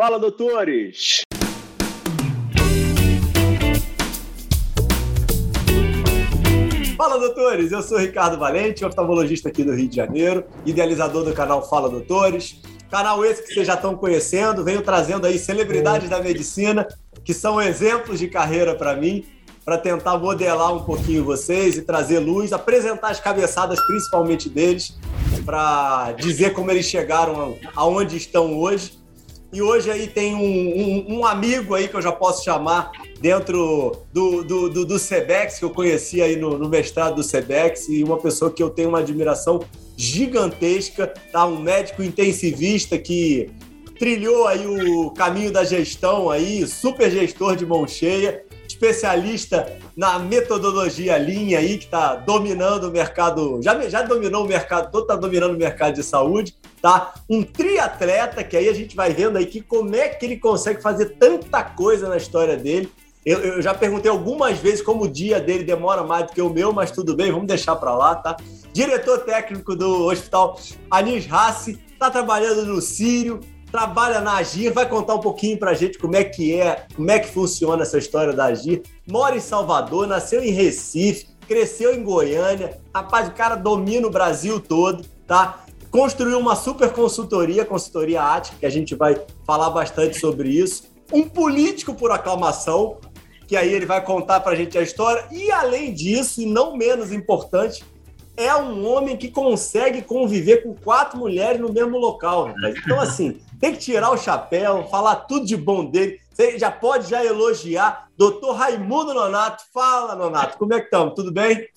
Fala, doutores! Fala, doutores! Eu sou Ricardo Valente, oftalmologista aqui do Rio de Janeiro, idealizador do canal Fala Doutores. Canal esse que vocês já estão conhecendo, venho trazendo aí celebridades da medicina, que são exemplos de carreira para mim, para tentar modelar um pouquinho vocês e trazer luz, apresentar as cabeçadas principalmente deles, para dizer como eles chegaram aonde estão hoje. E hoje aí tem um, um, um, amigo aí que eu já posso chamar dentro do, do, do, do Sebex, que eu conheci aí no, no mestrado do Sebex, e uma pessoa que eu tenho uma admiração gigantesca, tá? Um médico intensivista que trilhou aí o caminho da gestão aí, super gestor de mão cheia, especialista na metodologia linha aí, que está dominando o mercado, já, já dominou o mercado todo, está dominando o mercado de saúde, tá? Um triatleta, que aí a gente vai vendo aí que como é que ele consegue fazer tanta coisa na história dele. Eu, eu já perguntei algumas vezes como o dia dele demora mais do que o meu, mas tudo bem, vamos deixar para lá, tá? Diretor técnico do Hospital Anis Hassi, está trabalhando no Sírio, trabalha na Agir, vai contar um pouquinho pra gente como é que é, como é que funciona essa história da Agir. Mora em Salvador, nasceu em Recife, cresceu em Goiânia. Rapaz, o cara domina o Brasil todo, tá? Construiu uma super consultoria, consultoria Ática, que a gente vai falar bastante sobre isso. Um político por aclamação, que aí ele vai contar pra gente a história. E além disso, e não menos importante, é um homem que consegue conviver com quatro mulheres no mesmo local, rapaz. Então, assim, tem que tirar o chapéu, falar tudo de bom dele. Você já pode já elogiar. Doutor Raimundo Nonato, fala, Nonato, como é que estamos? Tudo bem?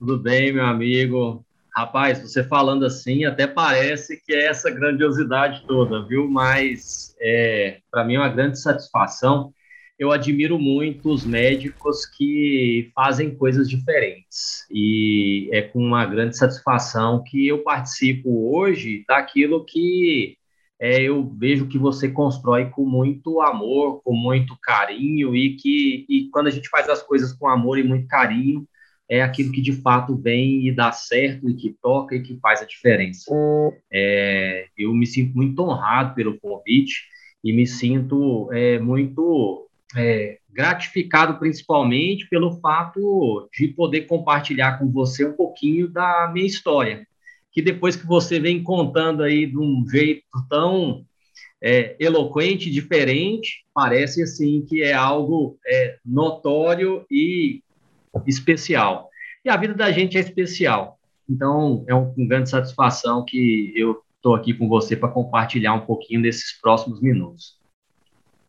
Tudo bem, meu amigo. Rapaz, você falando assim, até parece que é essa grandiosidade toda, viu? Mas é, para mim é uma grande satisfação. Eu admiro muito os médicos que fazem coisas diferentes e é com uma grande satisfação que eu participo hoje daquilo que é, eu vejo que você constrói com muito amor, com muito carinho e que e quando a gente faz as coisas com amor e muito carinho, é aquilo que de fato vem e dá certo e que toca e que faz a diferença. É, eu me sinto muito honrado pelo convite e me sinto é, muito é, gratificado principalmente pelo fato de poder compartilhar com você um pouquinho da minha história que depois que você vem contando aí de um jeito tão é, eloquente, diferente, parece assim que é algo é, notório e especial. E a vida da gente é especial. Então, é um grande satisfação que eu estou aqui com você para compartilhar um pouquinho desses próximos minutos.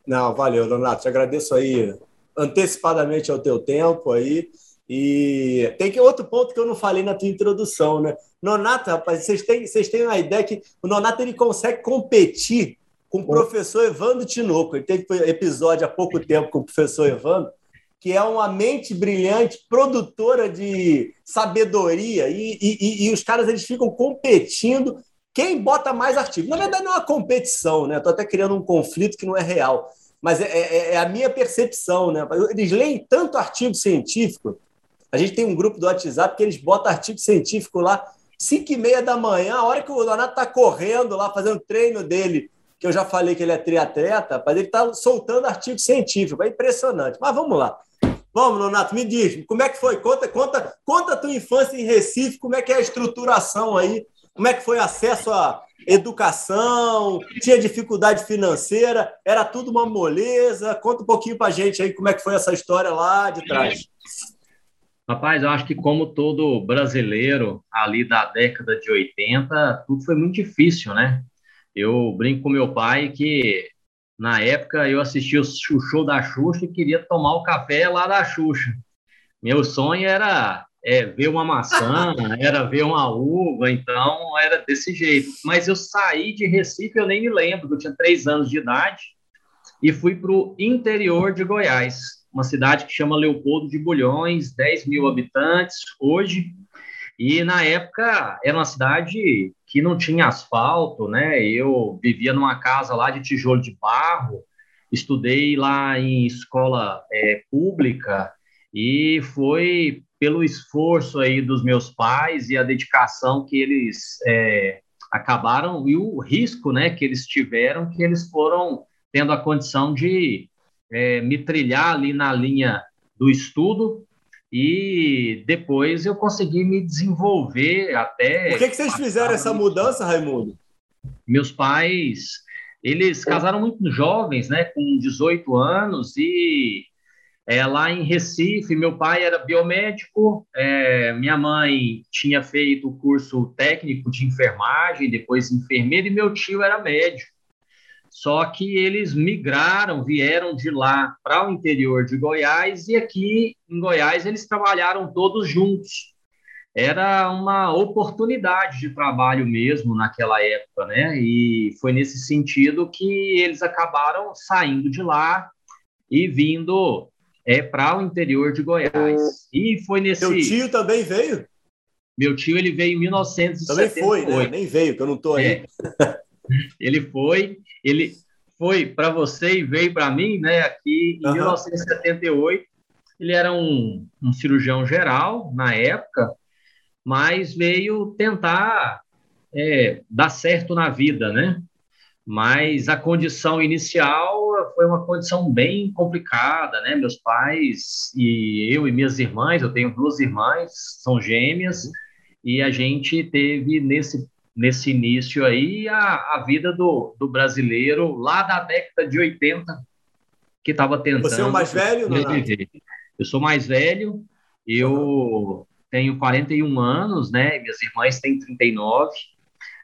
Não, valeu, Leonardo. Te agradeço aí antecipadamente ao teu tempo aí. E tem que outro ponto que eu não falei na tua introdução, né? Nonato, rapaz, vocês têm, vocês têm uma ideia que o Nonato ele consegue competir com o professor Evandro Tinoco. Ele teve episódio há pouco tempo com o professor Evandro, que é uma mente brilhante, produtora de sabedoria, e, e, e os caras eles ficam competindo quem bota mais artigo. Na verdade, não é uma competição, né? Estou até criando um conflito que não é real, mas é, é, é a minha percepção, né? Eles leem tanto artigo científico a gente tem um grupo do WhatsApp que eles botam artigo científico lá, 5 e meia da manhã, a hora que o Donato está correndo lá, fazendo treino dele, que eu já falei que ele é triatleta, mas ele está soltando artigo científico. É impressionante. Mas vamos lá. Vamos, Donato, me diz, como é que foi? Conta, conta, conta a tua infância em Recife, como é que é a estruturação aí, como é que foi acesso à educação, tinha dificuldade financeira, era tudo uma moleza. Conta um pouquinho para a gente aí como é que foi essa história lá de trás. Rapaz, eu acho que como todo brasileiro ali da década de 80, tudo foi muito difícil, né? Eu brinco com meu pai que na época eu assistia o show da Xuxa e queria tomar o café lá da Xuxa. Meu sonho era é, ver uma maçã, era ver uma uva, então era desse jeito. Mas eu saí de Recife, eu nem me lembro, eu tinha três anos de idade, e fui para o interior de Goiás uma cidade que chama Leopoldo de Bulhões, 10 mil habitantes hoje, e na época era uma cidade que não tinha asfalto, né? Eu vivia numa casa lá de tijolo de barro, estudei lá em escola é, pública e foi pelo esforço aí dos meus pais e a dedicação que eles é, acabaram e o risco, né, que eles tiveram que eles foram tendo a condição de é, me trilhar ali na linha do estudo e depois eu consegui me desenvolver até. Por que, que vocês fizeram essa mudança, Raimundo? Meus pais, eles casaram muito jovens, né, com 18 anos, e é, lá em Recife, meu pai era biomédico, é, minha mãe tinha feito o curso técnico de enfermagem, depois enfermeiro, e meu tio era médico. Só que eles migraram, vieram de lá para o interior de Goiás e aqui em Goiás eles trabalharam todos juntos. Era uma oportunidade de trabalho mesmo naquela época, né? E foi nesse sentido que eles acabaram saindo de lá e vindo é, para o interior de Goiás. E foi nesse. Seu tio também veio? Meu tio ele veio em 1978. Também foi, né? Nem veio, que eu não estou aí. É. Ele foi, ele foi para você e veio para mim, né? Aqui em uhum. 1978, ele era um, um cirurgião geral na época, mas veio tentar é, dar certo na vida, né? Mas a condição inicial foi uma condição bem complicada, né? Meus pais e eu e minhas irmãs, eu tenho duas irmãs, são gêmeas, e a gente teve nesse nesse início aí a, a vida do, do brasileiro lá da década de 80, que estava tentando. Você é o mais velho? Não, Eu sou mais velho, eu tenho 41 anos, né? Minhas irmãs têm 39,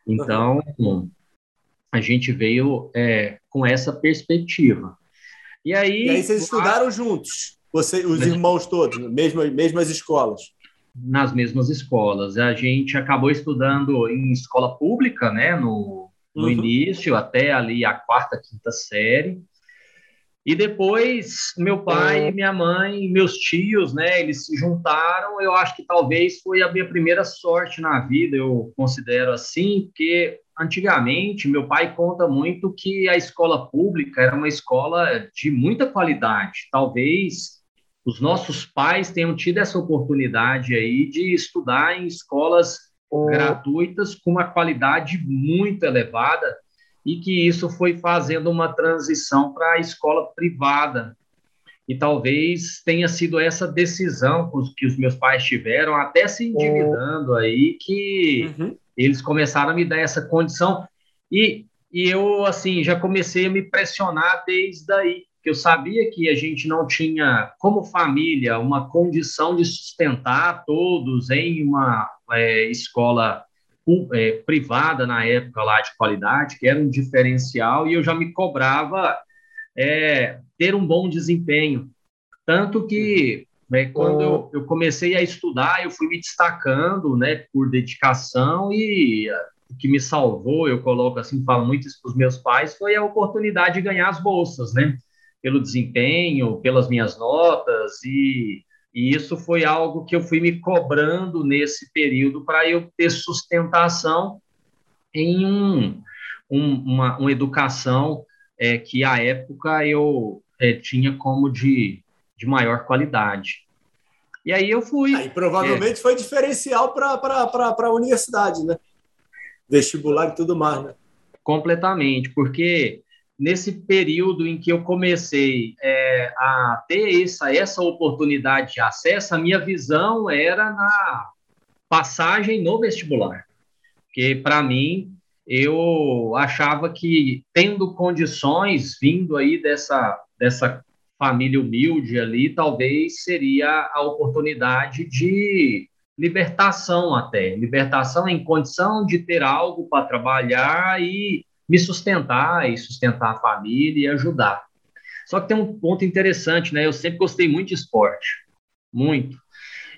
então uhum. a gente veio é, com essa perspectiva. E aí, e aí vocês estudaram juntos, você, os irmãos todos, mesmas, mesmas escolas? Nas mesmas escolas. A gente acabou estudando em escola pública, né, no, no uhum. início, até ali a quarta, quinta série. E depois, meu pai, uhum. minha mãe, meus tios, né, eles se juntaram. Eu acho que talvez foi a minha primeira sorte na vida, eu considero assim, porque antigamente meu pai conta muito que a escola pública era uma escola de muita qualidade. Talvez os nossos pais tenham tido essa oportunidade aí de estudar em escolas oh. gratuitas com uma qualidade muito elevada e que isso foi fazendo uma transição para a escola privada. E talvez tenha sido essa decisão que os meus pais tiveram, até se endividando aí, que uhum. eles começaram a me dar essa condição. E, e eu, assim, já comecei a me pressionar desde aí que eu sabia que a gente não tinha, como família, uma condição de sustentar todos em uma é, escola é, privada na época lá de qualidade, que era um diferencial, e eu já me cobrava é, ter um bom desempenho. Tanto que né, quando eu, eu, comecei a estudar, eu fui me destacando né, por dedicação e o que me salvou, eu coloco assim, falo muito isso para os meus pais, foi a oportunidade de ganhar as bolsas, né? Pelo desempenho, pelas minhas notas, e, e isso foi algo que eu fui me cobrando nesse período para eu ter sustentação em um, um, uma, uma educação é, que, à época, eu é, tinha como de, de maior qualidade. E aí eu fui. Aí, provavelmente é, foi diferencial para a universidade, né? Vestibular e tudo mais, né? Completamente, porque nesse período em que eu comecei é, a ter essa, essa oportunidade de acesso, a minha visão era na passagem no vestibular. Porque, para mim, eu achava que, tendo condições, vindo aí dessa, dessa família humilde ali, talvez seria a oportunidade de libertação até, libertação em condição de ter algo para trabalhar e me sustentar e sustentar a família e ajudar. Só que tem um ponto interessante, né? Eu sempre gostei muito de esporte, muito.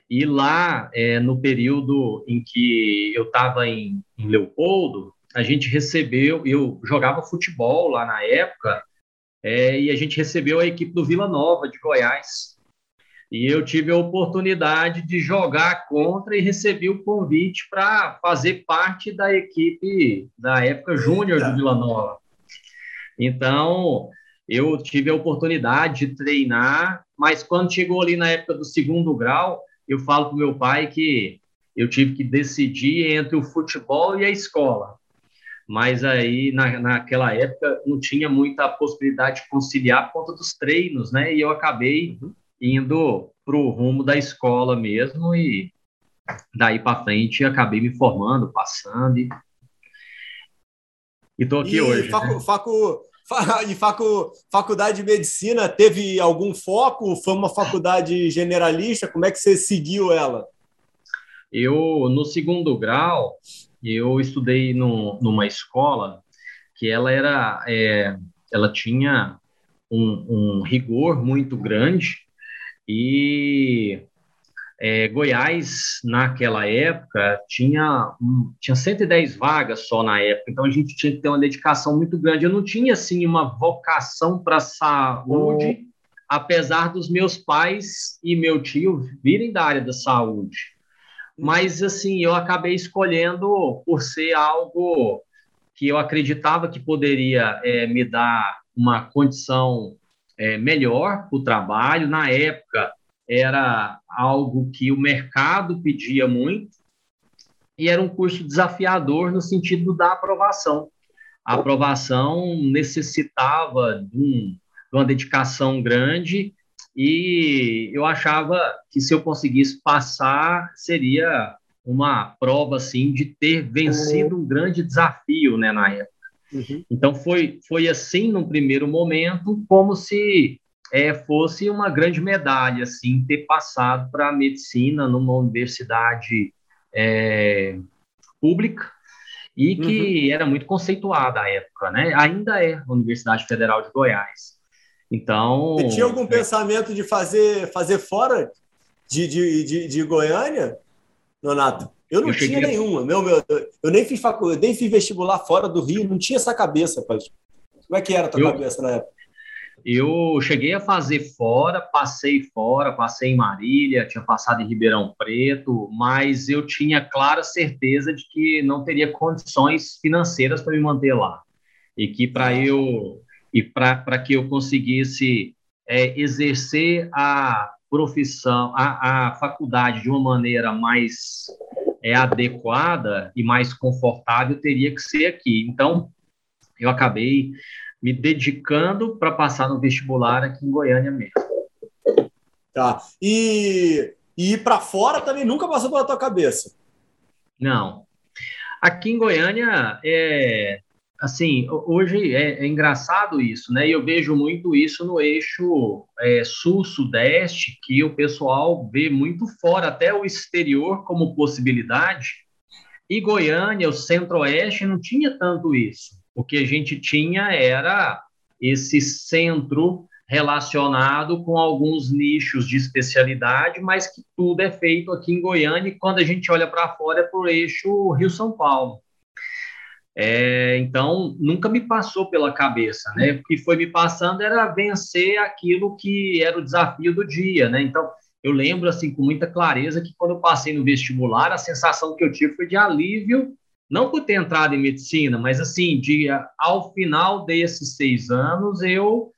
E lá, é, no período em que eu estava em, em Leopoldo, a gente recebeu, eu jogava futebol lá na época, é, e a gente recebeu a equipe do Vila Nova de Goiás. E eu tive a oportunidade de jogar contra e recebi o convite para fazer parte da equipe da época júnior do Vila Nova. Então, eu tive a oportunidade de treinar, mas quando chegou ali na época do segundo grau, eu falo para o meu pai que eu tive que decidir entre o futebol e a escola. mas aí na, naquela época não tinha muita possibilidade de conciliar por conta dos treinos, né? E eu acabei uhum. Indo para o rumo da escola mesmo e daí para frente acabei me formando, passando e estou aqui e hoje. Facu, né? facu, e facu, faculdade de medicina teve algum foco? Foi uma faculdade generalista? Como é que você seguiu ela? Eu no segundo grau eu estudei no, numa escola que ela era é, ela tinha um, um rigor muito grande e é, Goiás, naquela época, tinha, um, tinha 110 vagas só na época, então a gente tinha que ter uma dedicação muito grande. Eu não tinha, assim, uma vocação para saúde, uhum. apesar dos meus pais e meu tio virem da área da saúde. Mas, assim, eu acabei escolhendo por ser algo que eu acreditava que poderia é, me dar uma condição é, melhor para o trabalho. Na época, era algo que o mercado pedia muito e era um curso desafiador no sentido da aprovação. A aprovação necessitava de, um, de uma dedicação grande e eu achava que se eu conseguisse passar seria uma prova assim de ter vencido um grande desafio, né, na época. Uhum. Então foi foi assim no primeiro momento, como se é, fosse uma grande medalha, assim, ter passado para a medicina numa universidade é, pública e que uhum. era muito conceituada à época, né? Ainda é a Universidade Federal de Goiás. Então. Você tinha algum é... pensamento de fazer, fazer fora de, de, de, de Goiânia, Donato? Eu não eu tinha cheguei... nenhuma. Meu, meu, eu nem fiz faculdade, nem fiz vestibular fora do Rio, não tinha essa cabeça, pai. Como é que era a tua eu... cabeça na época? Eu cheguei a fazer fora, passei fora, passei em Marília, tinha passado em Ribeirão Preto, mas eu tinha clara certeza de que não teria condições financeiras para me manter lá. E que para eu e para que eu conseguisse é, exercer a profissão, a, a faculdade de uma maneira mais é, adequada e mais confortável, teria que ser aqui. Então, eu acabei me dedicando para passar no vestibular aqui em Goiânia mesmo. Tá. E, e ir para fora também nunca passou pela tua cabeça? Não. Aqui em Goiânia, é, assim, hoje é, é, engraçado isso, né? Eu vejo muito isso no eixo é, sul-sudeste, que o pessoal vê muito fora, até o exterior, como possibilidade. E Goiânia, o centro-oeste, não tinha tanto isso. O que a gente tinha era esse centro relacionado com alguns nichos de especialidade, mas que tudo é feito aqui em Goiânia e quando a gente olha para fora é por eixo Rio-São Paulo. É, então, nunca me passou pela cabeça, né? O que foi me passando era vencer aquilo que era o desafio do dia, né? Então, eu lembro, assim, com muita clareza que quando eu passei no vestibular, a sensação que eu tive foi de alívio não por ter entrado em medicina, mas assim, de, ao final desses seis anos, eu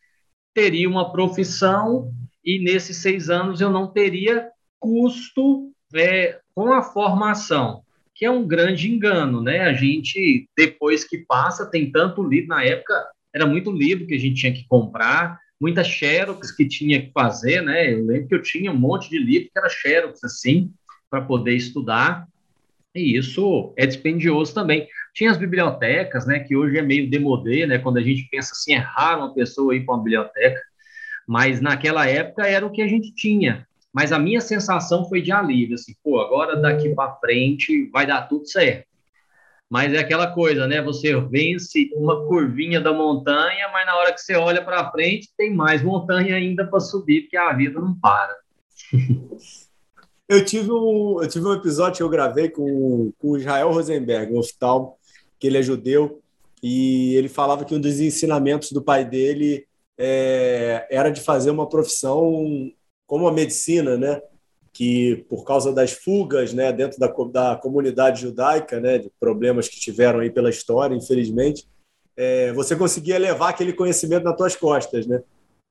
teria uma profissão e nesses seis anos eu não teria custo é, com a formação, que é um grande engano, né? A gente, depois que passa, tem tanto livro, na época era muito livro que a gente tinha que comprar, muita xerox que tinha que fazer, né? Eu lembro que eu tinha um monte de livro que era xerox, assim, para poder estudar, e isso é dispendioso também. Tinha as bibliotecas, né, que hoje é meio demodê, né, quando a gente pensa assim, é raro uma pessoa ir para uma biblioteca, mas naquela época era o que a gente tinha. Mas a minha sensação foi de alívio, assim, pô, agora daqui para frente vai dar tudo certo. Mas é aquela coisa, né? Você vence uma curvinha da montanha, mas na hora que você olha para frente, tem mais montanha ainda para subir, porque a vida não para. Eu tive um, eu tive um episódio que eu gravei com, com o Israel Rosenberg, um oftalmo, que ele é judeu, e ele falava que um dos ensinamentos do pai dele é, era de fazer uma profissão como a medicina, né? que por causa das fugas né, dentro da, da comunidade judaica, né, de problemas que tiveram aí pela história, infelizmente, é, você conseguia levar aquele conhecimento nas suas costas. Né?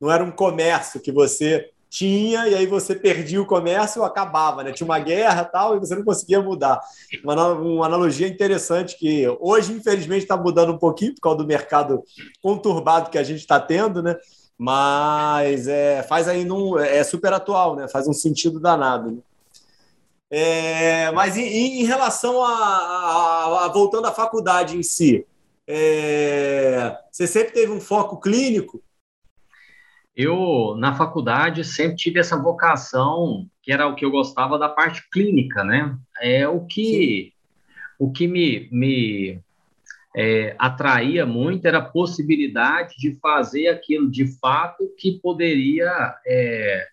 Não era um comércio que você tinha, e aí você perdia o comércio acabava, né? Tinha uma guerra tal, e você não conseguia mudar. Uma, uma analogia interessante que hoje, infelizmente, está mudando um pouquinho por causa do mercado conturbado que a gente está tendo, né? Mas é, faz aí num, é super atual, né? Faz um sentido danado. Né? É, mas em, em relação a, a, a, voltando à faculdade em si, é, você sempre teve um foco clínico? Eu, na faculdade, sempre tive essa vocação, que era o que eu gostava da parte clínica, né? É o que, o que me, me é, atraía muito era a possibilidade de fazer aquilo de fato que poderia é,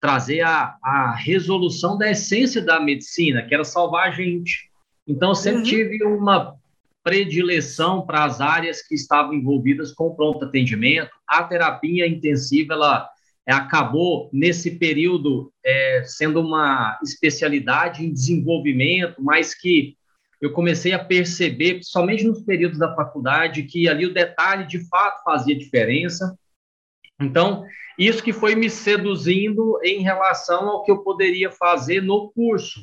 trazer a, a resolução da essência da medicina, que era salvar a gente. Então, sempre uhum. tive uma predileção para as áreas que estavam envolvidas com pronto atendimento. A terapia intensiva, ela é, acabou, nesse período, é, sendo uma especialidade em desenvolvimento, mas que eu comecei a perceber, somente nos períodos da faculdade, que ali o detalhe de fato fazia diferença. Então, isso que foi me seduzindo em relação ao que eu poderia fazer no curso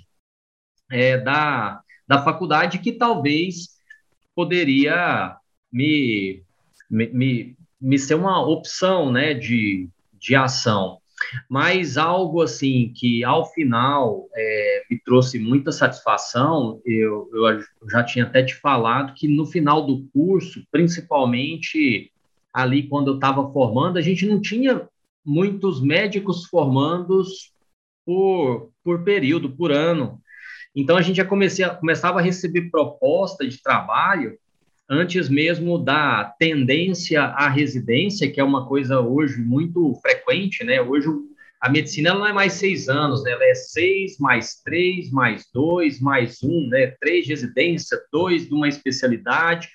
é, da, da faculdade, que talvez poderia me, me, me, me ser uma opção né, de, de ação. Mas algo assim que ao final é, me trouxe muita satisfação, eu, eu já tinha até te falado que no final do curso, principalmente ali quando eu estava formando, a gente não tinha muitos médicos formandos por, por período, por ano. Então a gente já comecei começava a receber proposta de trabalho antes mesmo da tendência à residência, que é uma coisa hoje muito frequente, né? Hoje a medicina não é mais seis anos, né? ela é seis mais três, mais dois, mais um, né? Três de residência, dois de uma especialidade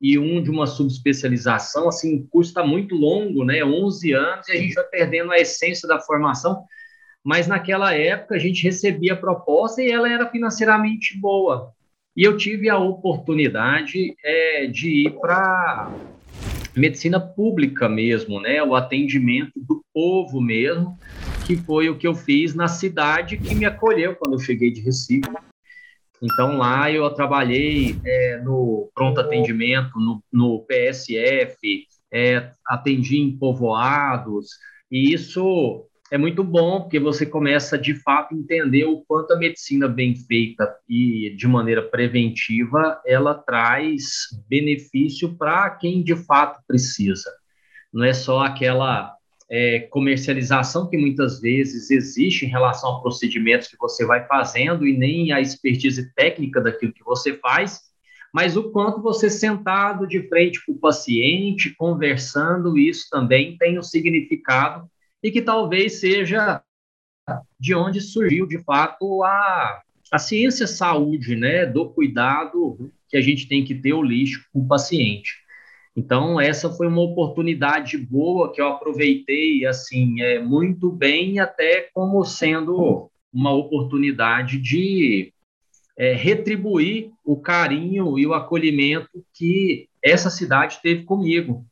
e um de uma subespecialização. Assim, o curso está muito longo, né? 11 anos e a gente vai perdendo a essência da formação mas naquela época a gente recebia a proposta e ela era financeiramente boa. E eu tive a oportunidade é, de ir para medicina pública mesmo, né? O atendimento do povo mesmo, que foi o que eu fiz na cidade que me acolheu quando eu cheguei de Recife. Então lá eu trabalhei é, no pronto atendimento, no, no PSF, é, atendi em povoados, e isso é muito bom, porque você começa de fato a entender o quanto a medicina bem feita e de maneira preventiva ela traz benefício para quem de fato precisa. Não é só aquela é, comercialização que muitas vezes existe em relação a procedimentos que você vai fazendo e nem a expertise técnica daquilo que você faz, mas o quanto você sentado de frente com o paciente, conversando, isso também tem um significado e que talvez seja de onde surgiu, de fato, a, a ciência saúde, né, do cuidado que a gente tem que ter o lixo com o paciente. Então, essa foi uma oportunidade boa que eu aproveitei, assim, é, muito bem, até como sendo uma oportunidade de é, retribuir o carinho e o acolhimento que essa cidade teve comigo.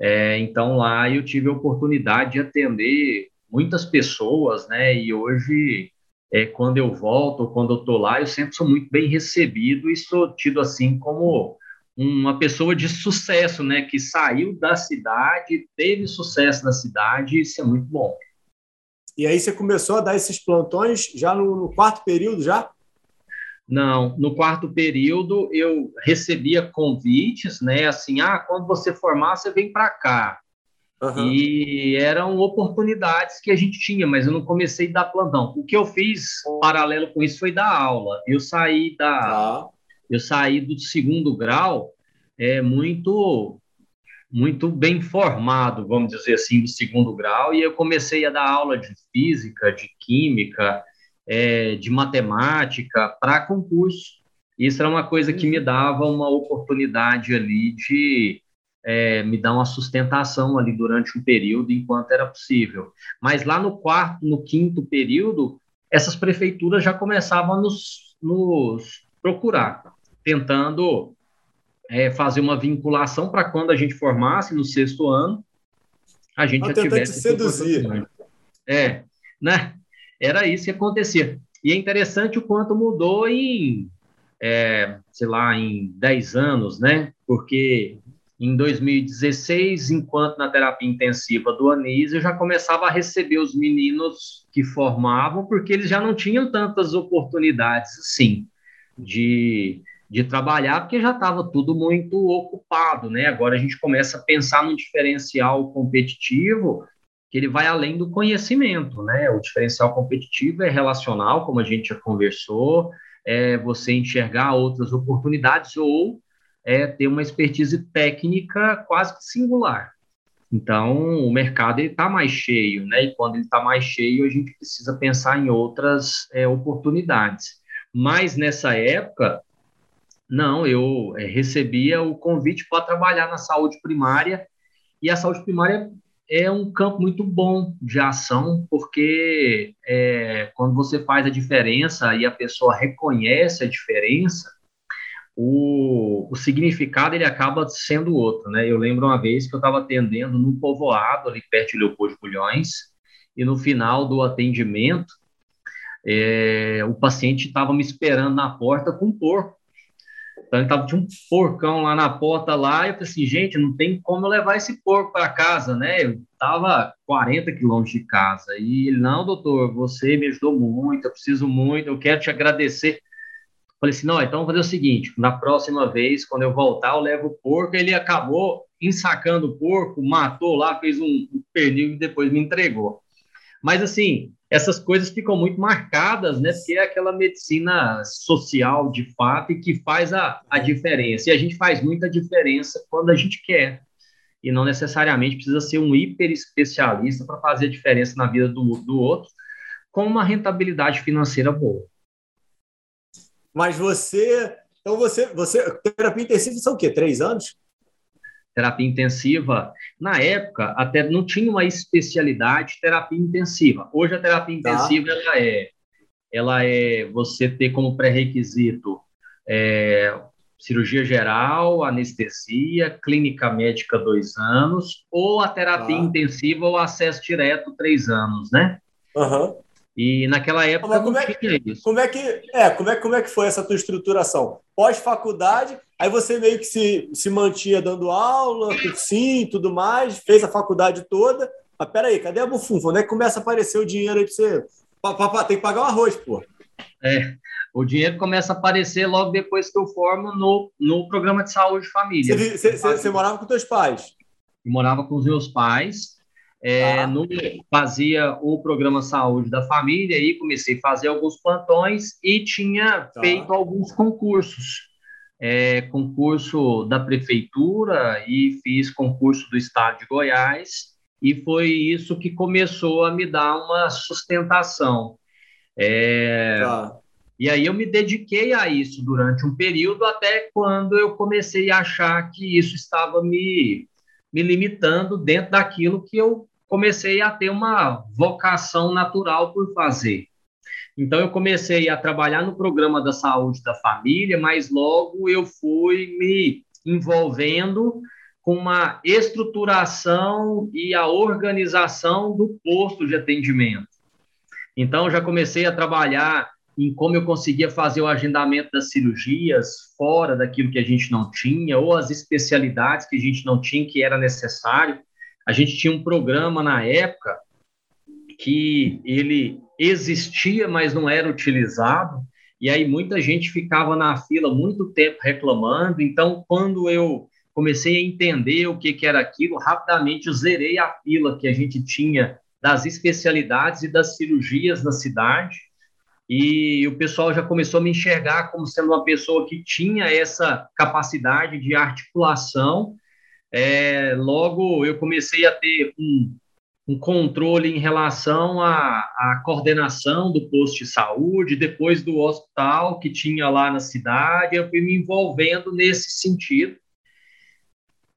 É, então lá eu tive a oportunidade de atender muitas pessoas, né? E hoje, é, quando eu volto, quando eu estou lá, eu sempre sou muito bem recebido e sou tido assim como uma pessoa de sucesso, né? Que saiu da cidade, teve sucesso na cidade, isso é muito bom. E aí você começou a dar esses plantões já no, no quarto período já? Não, no quarto período eu recebia convites, né? Assim, ah, quando você formar, você vem para cá. Uhum. E eram oportunidades que a gente tinha, mas eu não comecei a dar plantão. O que eu fiz paralelo com isso foi dar aula. Eu saí da, tá. eu saí do segundo grau é muito, muito bem formado, vamos dizer assim, do segundo grau, e eu comecei a dar aula de física, de química, é, de matemática para concurso. Isso era uma coisa que me dava uma oportunidade ali de é, me dar uma sustentação ali durante um período, enquanto era possível. Mas lá no quarto, no quinto período, essas prefeituras já começavam a nos, nos procurar, tentando é, fazer uma vinculação para quando a gente formasse no sexto ano, a gente já tivesse. seduzir. É, né? Era isso que acontecia. E é interessante o quanto mudou em, é, sei lá, em 10 anos, né? Porque em 2016, enquanto na terapia intensiva do Anísio, eu já começava a receber os meninos que formavam, porque eles já não tinham tantas oportunidades assim de, de trabalhar, porque já estava tudo muito ocupado, né? Agora a gente começa a pensar num diferencial competitivo que ele vai além do conhecimento, né? O diferencial competitivo é relacional, como a gente já conversou, é você enxergar outras oportunidades ou é ter uma expertise técnica quase singular. Então, o mercado está mais cheio, né? E quando ele está mais cheio, a gente precisa pensar em outras é, oportunidades. Mas nessa época, não, eu é, recebia o convite para trabalhar na saúde primária, e a saúde primária é um campo muito bom de ação, porque é, quando você faz a diferença e a pessoa reconhece a diferença, o, o significado ele acaba sendo outro, né? Eu lembro uma vez que eu estava atendendo num povoado ali perto de Leopoldo de Bulhões, e no final do atendimento, é, o paciente estava me esperando na porta com um porco. Então, ele tava, tinha um porcão lá na porta lá, e eu falei assim, gente, não tem como eu levar esse porco para casa, né? Eu estava 40 quilômetros de casa. E ele, não, doutor, você me ajudou muito, eu preciso muito, eu quero te agradecer. Falei assim, não, então vamos fazer o seguinte, na próxima vez, quando eu voltar, eu levo o porco. Ele acabou ensacando o porco, matou lá, fez um pernil e depois me entregou. Mas, assim, essas coisas ficam muito marcadas, né? Porque é aquela medicina social, de fato, e que faz a, a diferença. E a gente faz muita diferença quando a gente quer. E não necessariamente precisa ser um hiper especialista para fazer a diferença na vida do, do outro, com uma rentabilidade financeira boa. Mas você. Então você. você terapia intensiva são o quê? Três anos? Terapia intensiva, na época, até não tinha uma especialidade terapia intensiva. Hoje a terapia tá. intensiva ela é, ela é você ter como pré-requisito é, cirurgia geral, anestesia, clínica médica dois anos, ou a terapia tá. intensiva ou acesso direto três anos, né? Uhum. E naquela época Mas como é, que, isso. Como é que é, como é, como é que foi essa tua estruturação? Pós-faculdade, aí você meio que se, se mantinha dando aula, cursinho tudo mais, fez a faculdade toda. Mas peraí, cadê a bufunfa? Onde é que começa a aparecer o dinheiro aí pra você? tem que pagar o arroz, pô. É, o dinheiro começa a aparecer logo depois que eu formo no, no programa de saúde de família. Você, você, você, você morava com teus pais? Eu morava com os meus pais. É, ah. no, fazia o programa saúde da família e comecei a fazer alguns plantões e tinha tá. feito alguns concursos. É, concurso da prefeitura e fiz concurso do estado de Goiás e foi isso que começou a me dar uma sustentação. É, tá. E aí eu me dediquei a isso durante um período até quando eu comecei a achar que isso estava me me limitando dentro daquilo que eu comecei a ter uma vocação natural por fazer. Então, eu comecei a trabalhar no programa da saúde da família, mas logo eu fui me envolvendo com uma estruturação e a organização do posto de atendimento. Então, já comecei a trabalhar em como eu conseguia fazer o agendamento das cirurgias fora daquilo que a gente não tinha, ou as especialidades que a gente não tinha que era necessário. A gente tinha um programa na época que ele existia, mas não era utilizado, e aí muita gente ficava na fila muito tempo reclamando. Então, quando eu comecei a entender o que, que era aquilo, rapidamente eu zerei a fila que a gente tinha das especialidades e das cirurgias na cidade e o pessoal já começou a me enxergar como sendo uma pessoa que tinha essa capacidade de articulação. É, logo, eu comecei a ter um, um controle em relação à, à, coordenação do posto de saúde, depois do hospital que tinha lá na cidade, eu fui me envolvendo nesse sentido.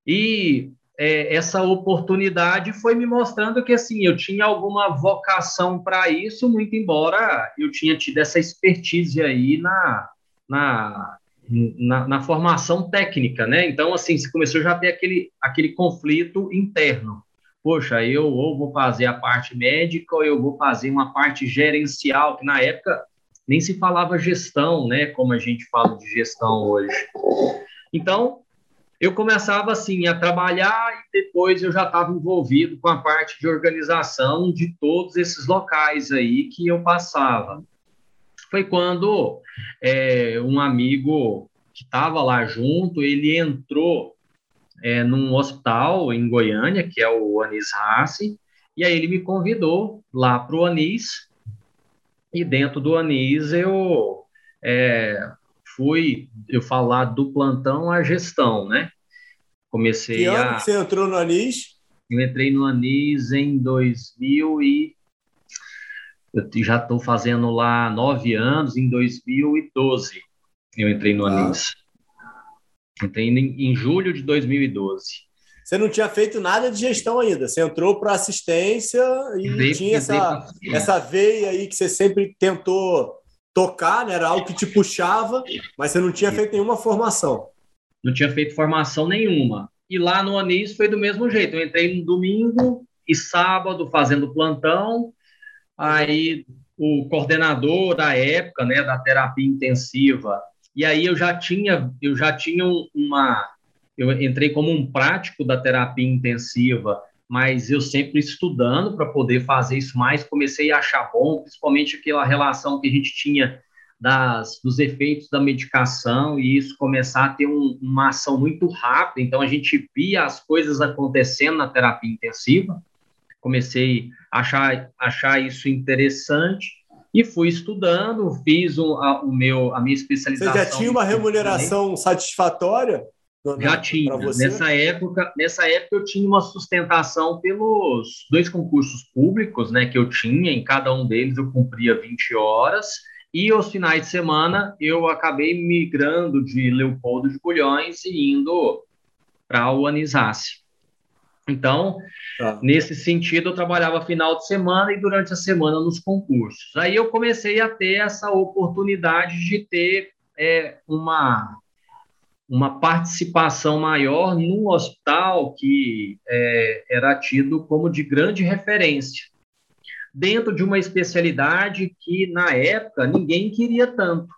E é, essa oportunidade foi me mostrando que assim eu tinha alguma vocação para isso, muito embora eu tinha tido essa expertise aí na, na, na, na, formação técnica, né? Então assim se começou já a ter aquele aquele conflito interno. poxa, eu ou vou fazer a parte médica ou eu vou fazer uma parte gerencial, que na época nem se falava gestão, né, como a gente fala de gestão hoje. Então, eu começava assim a trabalhar e depois eu já estava envolvido com a parte de organização de todos esses locais aí que eu passava. Foi quando é, um amigo que estava lá junto, ele entrou é, num hospital em Goiânia, que é o Anis Rassi, e aí ele me convidou lá para o Anis, e dentro do Anis eu é, fui, eu falar do plantão à gestão, né? Comecei que ano a... que você entrou no Anis? Eu entrei no Anis em 2000 e... Eu já estou fazendo lá nove anos, em 2012 eu entrei no ah. Anis. Entrei em, em julho de 2012. Você não tinha feito nada de gestão ainda. Você entrou para assistência e veio, tinha essa, essa veia aí que você sempre tentou tocar, né? Era algo que te puxava, mas você não tinha feito nenhuma formação. Não tinha feito formação nenhuma. E lá no Anis foi do mesmo jeito. Eu entrei no domingo e sábado fazendo plantão. Aí o coordenador da época, né, da terapia intensiva, e aí eu já tinha, eu já tinha uma, eu entrei como um prático da terapia intensiva, mas eu sempre estudando para poder fazer isso mais, comecei a achar bom, principalmente aquela relação que a gente tinha das, dos efeitos da medicação e isso começar a ter um, uma ação muito rápida. Então, a gente via as coisas acontecendo na terapia intensiva. Comecei a achar, achar isso interessante e fui estudando, fiz o, a, o meu, a minha especialização. Você já tinha uma remuneração satisfatória? Já tinha. Nessa época, nessa época eu tinha uma sustentação pelos dois concursos públicos, né, que eu tinha. Em cada um deles eu cumpria 20 horas. E aos finais de semana eu acabei migrando de Leopoldo de Bulhões e indo para o Anisácio. Então, tá. nesse sentido, eu trabalhava final de semana e durante a semana nos concursos. Aí eu comecei a ter essa oportunidade de ter é, uma, uma participação maior num hospital que é, era tido como de grande referência, dentro de uma especialidade que, na época, ninguém queria tanto.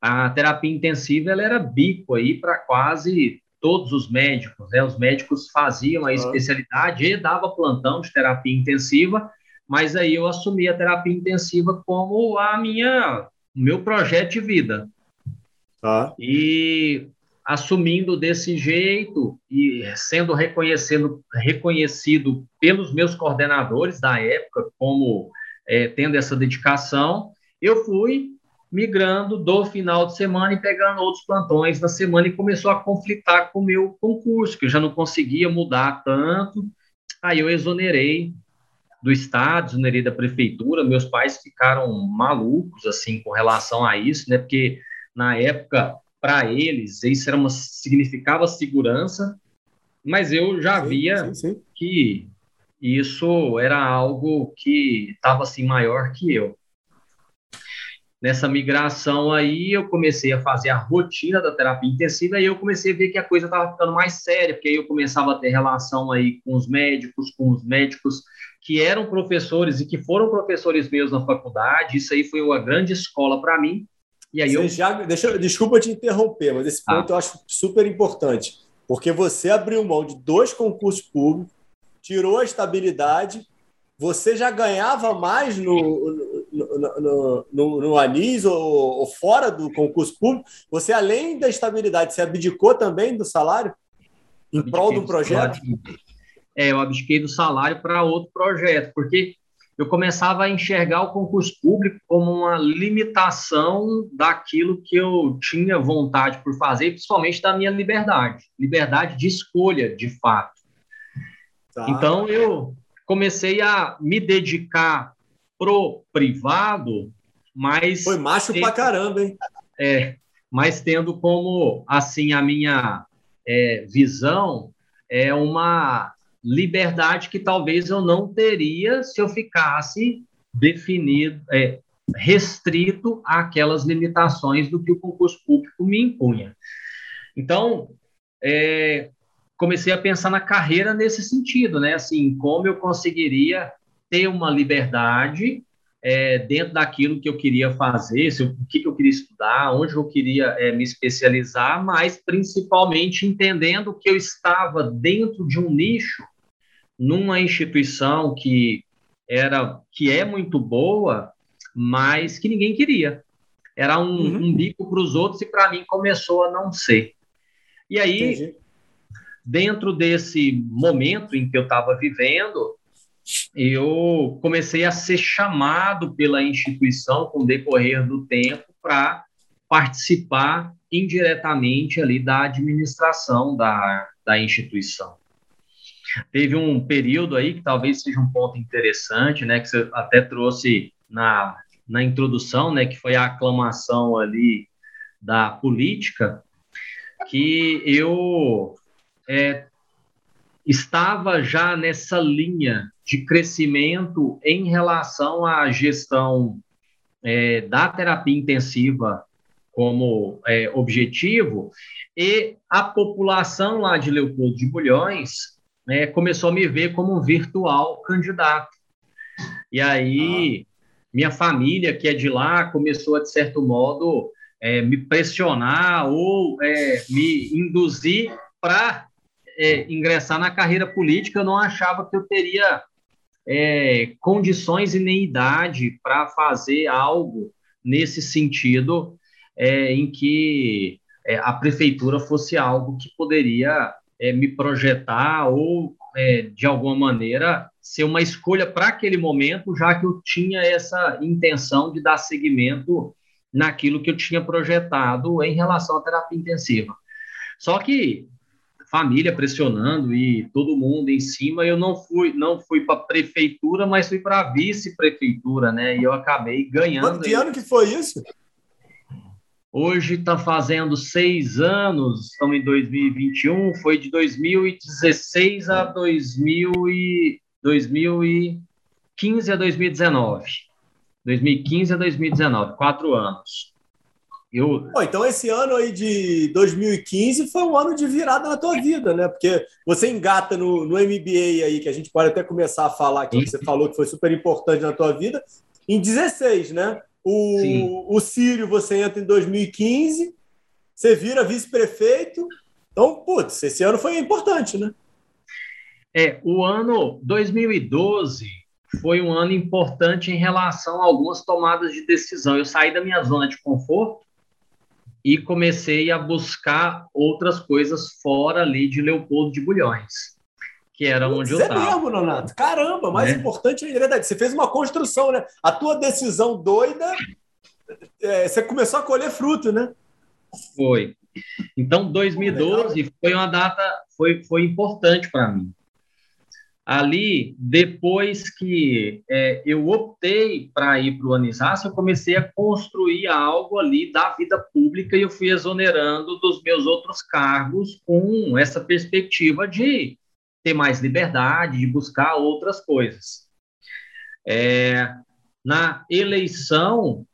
A terapia intensiva ela era bico aí para quase todos os médicos, né? Os médicos faziam a especialidade e dava plantão de terapia intensiva, mas aí eu assumi a terapia intensiva como a minha o meu projeto de vida. Tá. E assumindo desse jeito e sendo reconhecendo, reconhecido pelos meus coordenadores da época como é, tendo essa dedicação, eu fui migrando do final de semana e pegando outros plantões na semana e começou a conflitar com o meu concurso, que eu já não conseguia mudar tanto. Aí eu exonerei do Estado, exonerei da prefeitura. Meus pais ficaram malucos, assim, com relação a isso, né? Porque na época, para eles, isso era uma, significava segurança, mas eu já sim, via sim, sim. que isso era algo que estava assim maior que eu nessa migração aí, eu comecei a fazer a rotina da terapia intensiva e eu comecei a ver que a coisa estava ficando mais séria, porque aí eu começava a ter relação aí com os médicos, com os médicos que eram professores e que foram professores meus na faculdade. Isso aí foi uma grande escola para mim. E aí você eu já, deixa, desculpa te interromper, mas esse ponto ah. eu acho super importante, porque você abriu mão de dois concursos públicos, tirou a estabilidade, você já ganhava mais no, no, no, no, Anis ou, ou, fora do concurso público, você, além da estabilidade, você abdicou também do salário em abdiquei prol do projeto? É, eu abdiquei do salário para outro projeto, porque eu começava a enxergar o concurso público como uma limitação daquilo que eu tinha vontade por fazer, principalmente da minha liberdade, liberdade de escolha, de fato. Tá. Então eu comecei a me dedicar pro privado, mas. Foi macho tendo, pra caramba, hein? É, mas tendo como, assim, a minha é, visão é uma liberdade que talvez eu não teria se eu ficasse definido, é, restrito àquelas limitações do que o concurso público me impunha. Então, é, comecei a pensar na carreira nesse sentido, né? Assim, como eu conseguiria ter uma liberdade é, dentro daquilo que eu queria fazer, se eu, o que, que, eu queria estudar, onde eu queria é, me especializar, mas principalmente entendendo que eu estava dentro de um nicho, numa instituição que era que é muito boa, mas que ninguém queria. Era um, uhum. um bico para os outros e para mim começou a não ser. E aí, Entendi. dentro desse momento em que eu estava vivendo, eu comecei a ser chamado pela instituição com o decorrer do tempo para participar indiretamente ali da administração da, da instituição. Teve um período aí que talvez seja um ponto interessante, né, que você até trouxe na, na introdução, né, que foi a aclamação ali da política, que eu é, estava já nessa linha de crescimento em relação à gestão é, da terapia intensiva como é, objetivo, e a população lá de Leopoldo de Bulhões né, começou a me ver como um virtual candidato. E aí, ah. minha família, que é de lá, começou a, de certo modo, é, me pressionar ou é, me induzir para é, ingressar na carreira política, eu não achava que eu teria é, condições e nem idade para fazer algo nesse sentido, é, em que é, a prefeitura fosse algo que poderia é, me projetar ou, é, de alguma maneira, ser uma escolha para aquele momento, já que eu tinha essa intenção de dar seguimento naquilo que eu tinha projetado em relação à terapia intensiva. Só que família pressionando e todo mundo em cima. Eu não fui, não fui para prefeitura, mas fui para vice-prefeitura, né? E eu acabei ganhando. Quanto ano que foi isso? Hoje está fazendo seis anos, estamos em 2021, foi de 2016 a 2000 e, 2015 a 2019. 2015 a 2019, quatro anos. Eu... Pô, então esse ano aí de 2015 foi um ano de virada na tua vida, né? Porque você engata no, no MBA aí, que a gente pode até começar a falar aqui, que você falou que foi super importante na tua vida, em 16, né? O, o Sírio você entra em 2015, você vira vice-prefeito. Então, putz, esse ano foi importante, né? É, o ano 2012 foi um ano importante em relação a algumas tomadas de decisão. Eu saí da minha zona de conforto e comecei a buscar outras coisas fora ali de Leopoldo de Bulhões, que era Putz, onde eu estava. É mesmo, Nonato. Caramba, mais é. importante ainda, é verdade. Você fez uma construção, né? A tua decisão doida, é, você começou a colher fruto, né? Foi. Então, 2012 Legal. foi uma data, foi, foi importante para mim ali, depois que é, eu optei para ir para o Anisas, eu comecei a construir algo ali da vida pública e eu fui exonerando dos meus outros cargos com essa perspectiva de ter mais liberdade, de buscar outras coisas. É, na eleição,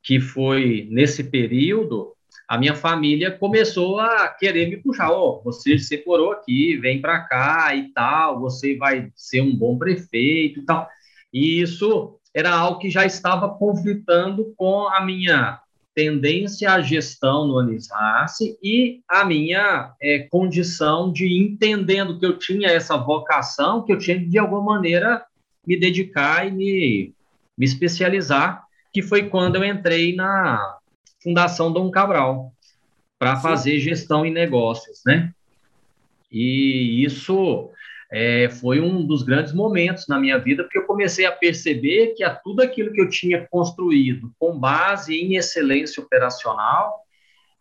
que foi nesse período, a minha família começou a querer me puxar. Oh, você se separou aqui, vem para cá e tal, você vai ser um bom prefeito e tal. E isso era algo que já estava conflitando com a minha tendência à gestão no Anisrace e a minha é, condição de entendendo que eu tinha essa vocação, que eu tinha de alguma maneira me dedicar e me, me especializar, que foi quando eu entrei na Fundação Dom Cabral para fazer gestão em negócios, né? E isso é, foi um dos grandes momentos na minha vida, porque eu comecei a perceber que a tudo aquilo que eu tinha construído com base em excelência operacional,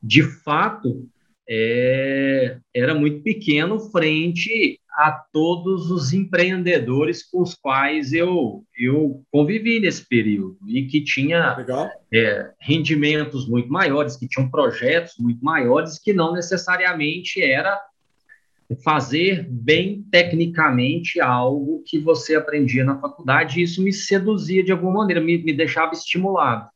de fato, é, era muito pequeno frente a todos os empreendedores com os quais eu, eu convivi nesse período e que tinha é, rendimentos muito maiores, que tinham projetos muito maiores, que não necessariamente era fazer bem tecnicamente algo que você aprendia na faculdade, e isso me seduzia de alguma maneira, me, me deixava estimulado.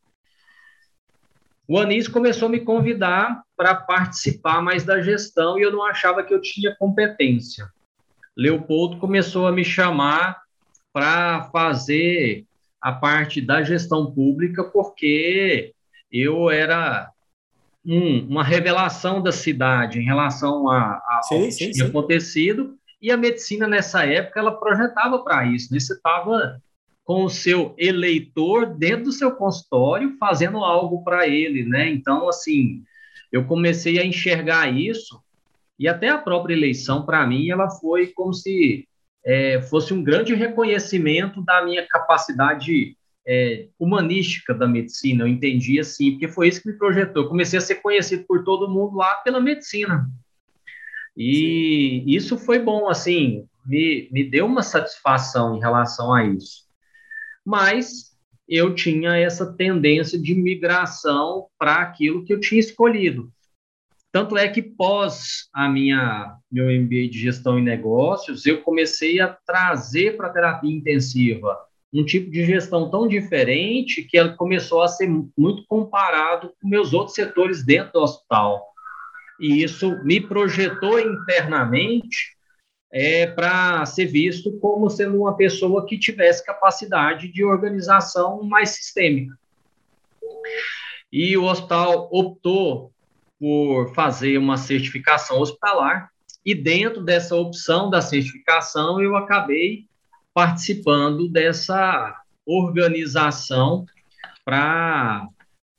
o Anísio começou a me convidar para participar mais da gestão e eu não achava que eu tinha competência. Leopoldo começou a me chamar para fazer a parte da gestão pública, porque eu era um, uma revelação da cidade em relação a, a sim, ao que sim, tinha sim. acontecido, e a medicina nessa época ela projetava para isso, né? Você estava com o seu eleitor dentro do seu consultório fazendo algo para ele, né? Então, assim, eu comecei a enxergar isso e até a própria eleição, para mim, ela foi como se é, fosse um grande reconhecimento da minha capacidade é, humanística da medicina. Eu entendi assim, porque foi isso que me projetou. Eu comecei a ser conhecido por todo mundo lá pela medicina. E Sim. isso foi bom, assim, me, me deu uma satisfação em relação a isso. Mas eu tinha essa tendência de migração para aquilo que eu tinha escolhido. Tanto é que pós a minha meu MBA de gestão e negócios, eu comecei a trazer para a terapia intensiva um tipo de gestão tão diferente que ela começou a ser muito comparado com meus outros setores dentro do hospital. E isso me projetou internamente é, para ser visto como sendo uma pessoa que tivesse capacidade de organização mais sistêmica. E o hospital optou por fazer uma certificação hospitalar, e dentro dessa opção da certificação, eu acabei participando dessa organização para,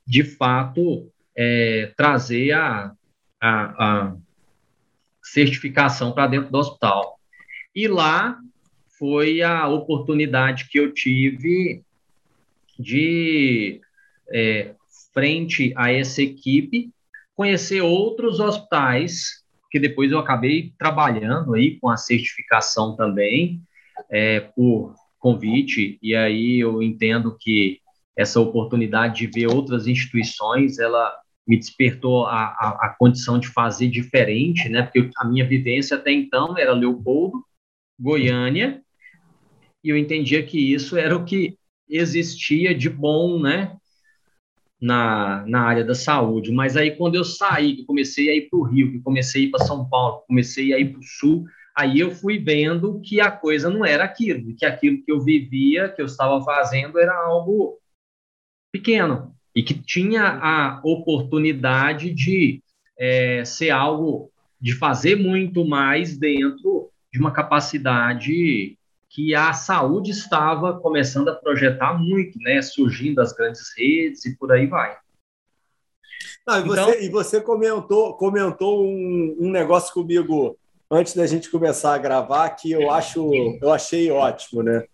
de fato, é, trazer a, a, a certificação para dentro do hospital. E lá foi a oportunidade que eu tive de, é, frente a essa equipe, conhecer outros hospitais, que depois eu acabei trabalhando aí com a certificação também, é, por convite, e aí eu entendo que essa oportunidade de ver outras instituições, ela me despertou a, a, a, condição de fazer diferente, né? Porque a minha vivência até então era Leopoldo, Goiânia, e eu entendia que isso era o que existia de bom, né? Na, na área da saúde. Mas aí, quando eu saí, que comecei a ir para o Rio, que comecei a ir para São Paulo, comecei a ir para o Sul, aí eu fui vendo que a coisa não era aquilo, que aquilo que eu vivia, que eu estava fazendo, era algo pequeno e que tinha a oportunidade de é, ser algo, de fazer muito mais dentro de uma capacidade que a saúde estava começando a projetar muito, né? Surgindo as grandes redes e por aí vai. Ah, e, você, então, e você comentou, comentou um, um, negócio comigo antes da gente começar a gravar que eu acho, eu achei ótimo, né?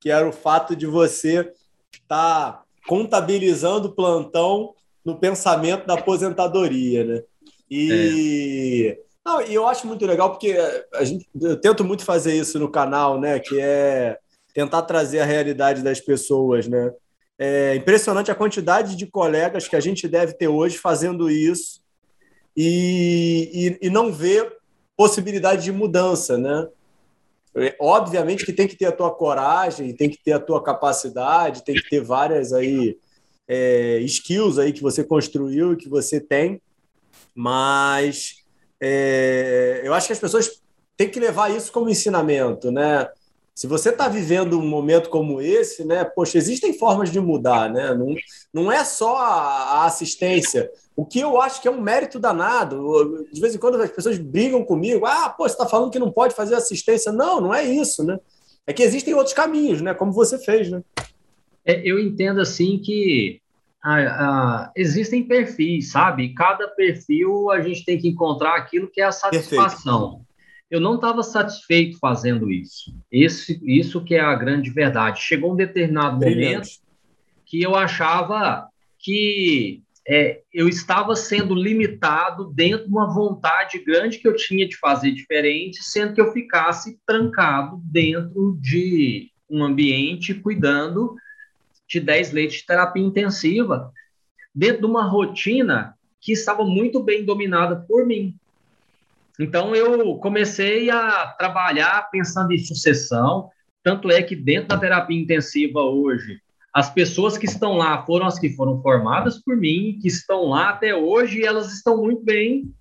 Que era o fato de você estar tá contabilizando plantão no pensamento da aposentadoria, né? E é. Não, e eu acho muito legal porque a gente, eu tento muito fazer isso no canal, né? Que é tentar trazer a realidade das pessoas, né? É impressionante a quantidade de colegas que a gente deve ter hoje fazendo isso e, e, e não ver possibilidade de mudança, né? É, obviamente que tem que ter a tua coragem, tem que ter a tua capacidade, tem que ter várias aí é, skills aí que você construiu e que você tem, mas é, eu acho que as pessoas têm que levar isso como ensinamento, né? Se você está vivendo um momento como esse, né? Poxa, existem formas de mudar, né? Não, não é só a, assistência. O que eu acho que é um mérito danado. De vez em quando as pessoas brigam comigo. Ah, pô, você está falando que não pode fazer assistência. Não, não é isso, né? É que existem outros caminhos, né? Como você fez, né? É, eu entendo assim que existem perfis, sabe? Cada perfil a gente tem que encontrar aquilo que é a satisfação. Perfeito. Eu não estava satisfeito fazendo isso. Esse, isso que é a grande verdade. Chegou um determinado Brilhante. momento que eu achava que é, eu estava sendo limitado dentro de uma vontade grande que eu tinha de fazer diferente, sendo que eu ficasse trancado dentro de um ambiente cuidando de 10 leitos de terapia intensiva, dentro de uma rotina que estava muito bem dominada por mim. Então, eu comecei a trabalhar pensando em sucessão, tanto é que dentro da terapia intensiva hoje, as pessoas que estão lá foram as que foram formadas por mim, que estão lá até hoje, e elas estão muito bem,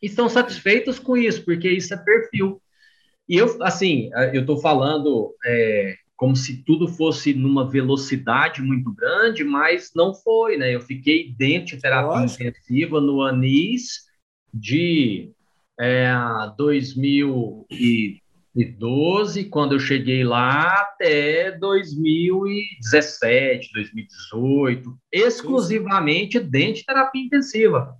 estão satisfeitas com isso, porque isso é perfil. E eu, assim, eu estou falando é, como se tudo fosse numa velocidade muito grande, mas não foi, né? Eu fiquei dentro de terapia Lógico. intensiva no ANIS de é, 2012, quando eu cheguei lá, até 2017, 2018, exclusivamente dentro de terapia intensiva.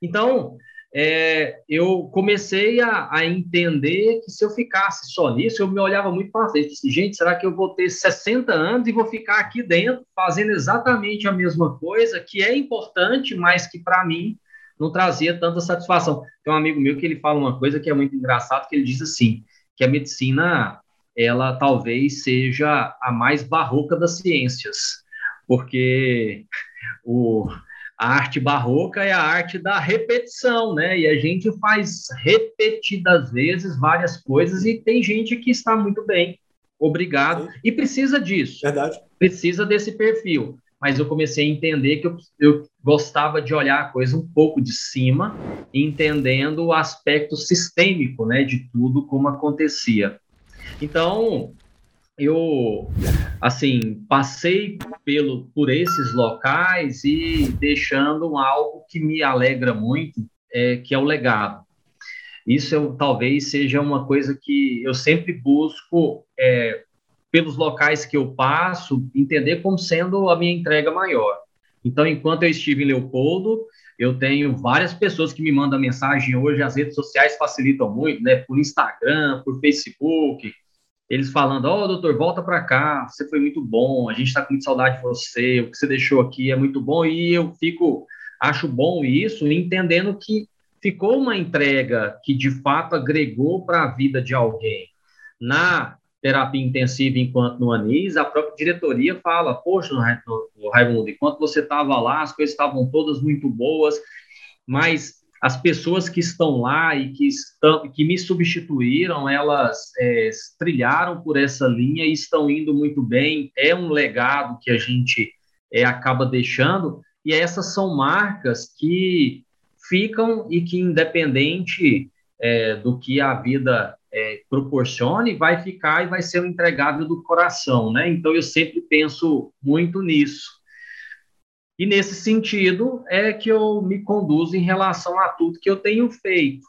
Então, é, eu comecei a, a, entender que se eu ficasse só nisso, eu me olhava muito para frente. Gente, será que eu vou ter 60 anos e vou ficar aqui dentro fazendo exatamente a mesma coisa, que é importante, mas que para mim não trazia tanta satisfação. Tem um amigo meu que ele fala uma coisa que é muito engraçado, que ele diz assim, que a medicina, ela talvez seja a mais barroca das ciências, porque o a arte barroca é a arte da repetição, né? E a gente faz repetidas vezes várias coisas e tem gente que está muito bem, obrigado, Sim. e precisa disso. Verdade. Precisa desse perfil. Mas eu comecei a entender que eu, eu gostava de olhar a coisa um pouco de cima, entendendo o aspecto sistêmico, né, de tudo como acontecia. Então, eu assim passei pelo por esses locais e deixando algo que me alegra muito é, que é o legado. Isso eu, talvez seja uma coisa que eu sempre busco é, pelos locais que eu passo entender como sendo a minha entrega maior. Então enquanto eu estive em Leopoldo eu tenho várias pessoas que me mandam mensagem hoje as redes sociais facilitam muito né? Por Instagram por Facebook eles falando: Ó, oh, doutor, volta para cá, você foi muito bom, a gente está com muita saudade de você, o que você deixou aqui é muito bom, e eu fico, acho bom isso, entendendo que ficou uma entrega que de fato agregou para a vida de alguém. Na terapia intensiva enquanto no ANIS, a própria diretoria fala: Poxa, Raimundo, enquanto você estava lá, as coisas estavam todas muito boas, mas as pessoas que estão lá e que, estão, que me substituíram, elas é, trilharam por essa linha e estão indo muito bem. É um legado que a gente é, acaba deixando, e essas são marcas que ficam e que, independente é, do que a vida é, proporcione, vai ficar e vai ser um entregável do coração, né? Então, eu sempre penso muito nisso. E nesse sentido é que eu me conduzo em relação a tudo que eu tenho feito.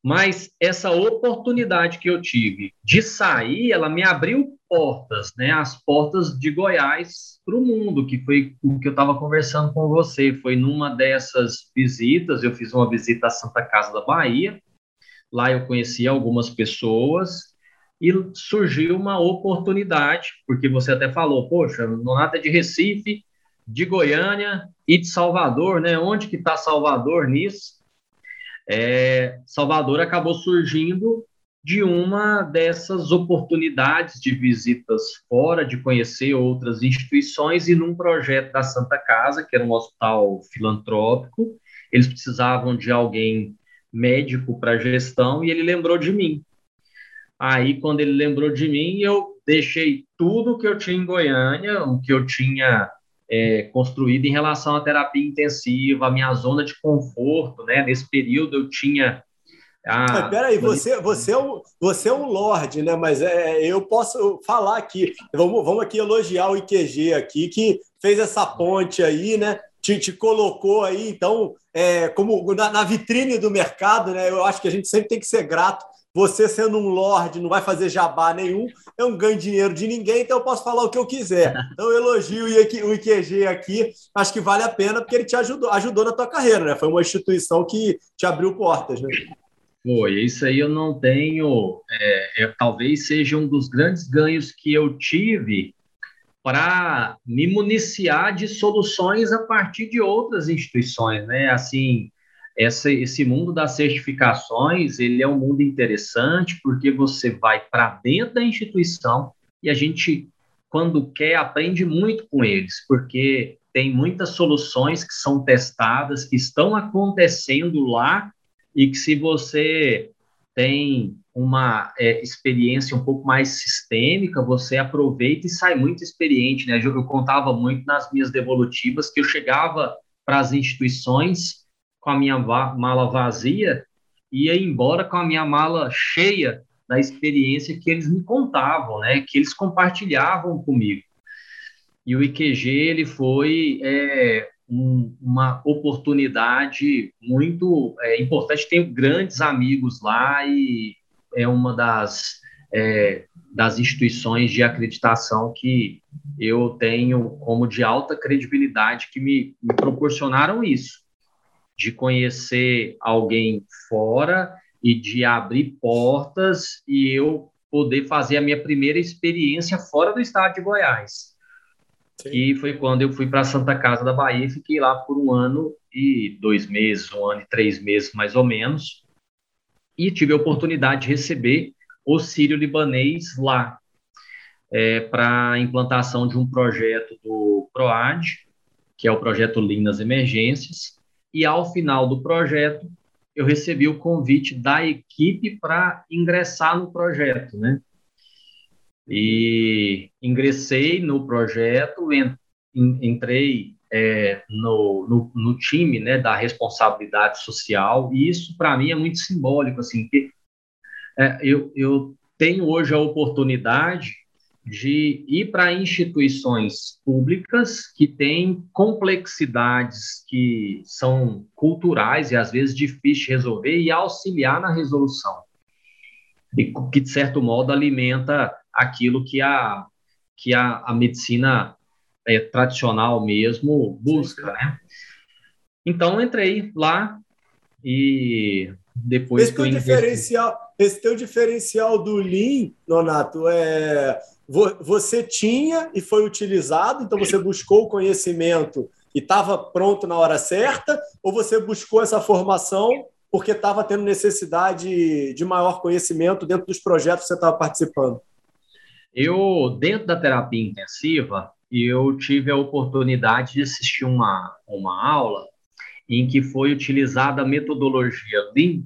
Mas essa oportunidade que eu tive de sair, ela me abriu portas, né? As portas de Goiás para o mundo, que foi o que eu estava conversando com você. Foi numa dessas visitas, eu fiz uma visita à Santa Casa da Bahia. Lá eu conheci algumas pessoas e surgiu uma oportunidade, porque você até falou, poxa, Nonata é de Recife, de Goiânia e de Salvador, né? Onde que está Salvador nisso? É, Salvador acabou surgindo de uma dessas oportunidades de visitas fora, de conhecer outras instituições e num projeto da Santa Casa, que era um hospital filantrópico, eles precisavam de alguém médico para gestão e ele lembrou de mim. Aí, quando ele lembrou de mim, eu deixei tudo que eu tinha em Goiânia, o que eu tinha é, construída em relação à terapia intensiva, a minha zona de conforto, né? Nesse período eu tinha. A... Peraí, você, você, é um, você é um lorde, né? Mas é, eu posso falar aqui. Vamos, vamos aqui elogiar o IQG aqui, que fez essa ponte aí, né? Te, te colocou aí, então, é, como na, na vitrine do mercado, né? Eu acho que a gente sempre tem que ser grato você sendo um lord, não vai fazer jabá nenhum, eu não ganho dinheiro de ninguém, então eu posso falar o que eu quiser. Então eu elogio o IQG aqui, acho que vale a pena, porque ele te ajudou, ajudou na tua carreira, né? Foi uma instituição que te abriu portas, né? Foi, isso aí eu não tenho. É, é, talvez seja um dos grandes ganhos que eu tive para me municiar de soluções a partir de outras instituições, né? Assim, essa, esse mundo das certificações, ele é um mundo interessante porque você vai para dentro da instituição e a gente, quando quer, aprende muito com eles, porque tem muitas soluções que são testadas, que estão acontecendo lá e que se você tem uma é, experiência um pouco mais sistêmica, você aproveita e sai muito experiente, né? Eu, eu contava muito nas minhas devolutivas que eu chegava para as instituições com a minha mala vazia e ia embora com a minha mala cheia da experiência que eles me contavam, né? Que eles compartilhavam comigo. E o IQG ele foi é, um, uma oportunidade muito é, importante. Tenho grandes amigos lá e é uma das, é, das instituições de acreditação que eu tenho como de alta credibilidade que me, me proporcionaram isso, de conhecer alguém fora e de abrir portas e eu poder fazer a minha primeira experiência fora do estado de Goiás. Sim. E foi quando eu fui para Santa Casa da Bahia, fiquei lá por um ano e dois meses, um ano e três meses mais ou menos, e tive a oportunidade de receber o Sírio Libanês lá, é, para a implantação de um projeto do PROAD, que é o projeto Lean nas Emergências, e ao final do projeto, eu recebi o convite da equipe para ingressar no projeto, né? E ingressei no projeto, entrei é, no, no, no, time né, da responsabilidade social, e isso para mim é muito simbólico, assim, que é, eu, eu tenho hoje a oportunidade de ir para instituições públicas que têm complexidades que são culturais e às vezes difíceis de resolver e auxiliar na resolução. E que, de certo modo, alimenta aquilo que a, que a, a medicina é, tradicional mesmo busca, né? Então, entrei lá e depois esse teu diferencial esse teu diferencial do Lean, Nonato, é você tinha e foi utilizado, então você buscou o conhecimento e estava pronto na hora certa, ou você buscou essa formação porque estava tendo necessidade de maior conhecimento dentro dos projetos que você estava participando? Eu, dentro da terapia intensiva, eu tive a oportunidade de assistir uma, uma aula em que foi utilizada a metodologia Lean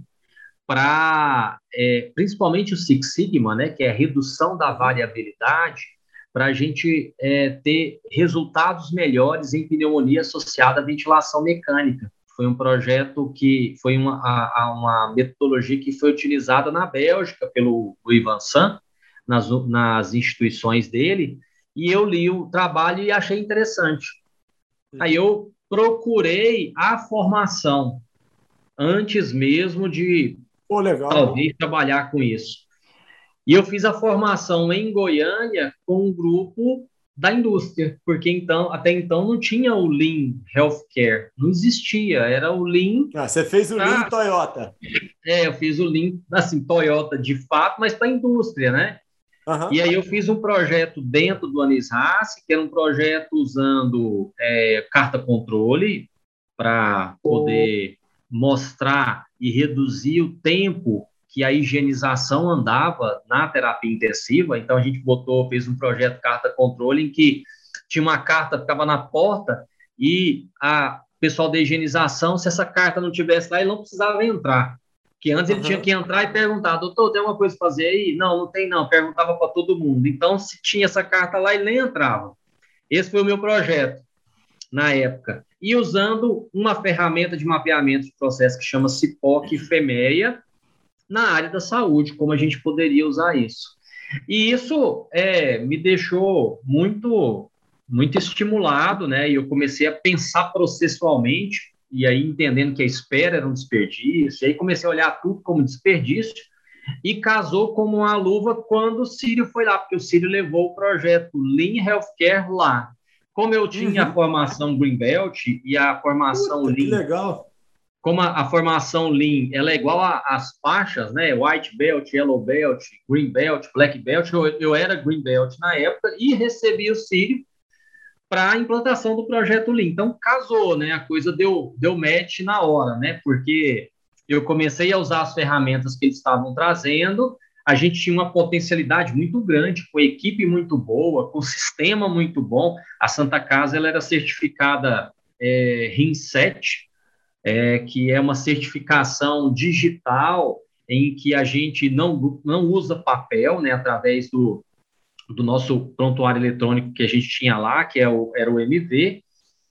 para, é, principalmente o Six Sigma, né, que é a redução da variabilidade, para a gente é, ter resultados melhores em pneumonia associada à ventilação mecânica. Foi um projeto que foi uma, a, uma metodologia que foi utilizada na Bélgica pelo Ivan San, nas, nas instituições dele, e eu li o trabalho e achei interessante. Aí eu procurei a formação antes mesmo de Pô, legal. talvez trabalhar com isso. E eu fiz a formação em Goiânia com um grupo da indústria, porque então até então não tinha o Lean Healthcare, não existia, era o Lean. Ah, você fez o Lean Toyota. É, eu fiz o Lean, assim, Toyota de fato, mas para a indústria, né? Uhum. E aí eu fiz um projeto dentro do Anis Rassi, que era um projeto usando é, carta controle para poder mostrar e reduzir o tempo que a higienização andava na terapia intensiva. Então a gente botou, fez um projeto carta controle em que tinha uma carta ficava na porta e a pessoal da higienização, se essa carta não tivesse lá, ele não precisava entrar. Que antes uhum. ele tinha que entrar e perguntar, doutor, tem alguma coisa para fazer aí? Não, não tem não. Perguntava para todo mundo. Então, se tinha essa carta lá, ele nem entrava. Esse foi o meu projeto na época. E usando uma ferramenta de mapeamento de processo que chama CIPOC FEMEA na área da saúde, como a gente poderia usar isso. E isso é, me deixou muito muito estimulado, né? E eu comecei a pensar processualmente e aí entendendo que a espera era um desperdício, e aí comecei a olhar tudo como desperdício, e casou como uma luva quando o Sírio foi lá, porque o Sírio levou o projeto Lean Healthcare lá. Como eu tinha uhum. a formação Greenbelt e a formação Puta, Lean... legal! Como a, a, formação Lean, ela é igual às faixas, né? White Belt, Yellow Belt, Green Belt, Black Belt. Eu, eu era Green Belt na época e recebi o Sírio para a implantação do projeto Lean. Então, casou, né? A coisa deu, deu match na hora, né? Porque eu comecei a usar as ferramentas que eles estavam trazendo, a gente tinha uma potencialidade muito grande, com equipe muito boa, com sistema muito bom. A Santa Casa ela era certificada é, RIN 7, é, que é uma certificação digital em que a gente não, não usa papel, né, através do, do nosso prontuário eletrônico que a gente tinha lá, que é o, era o MV,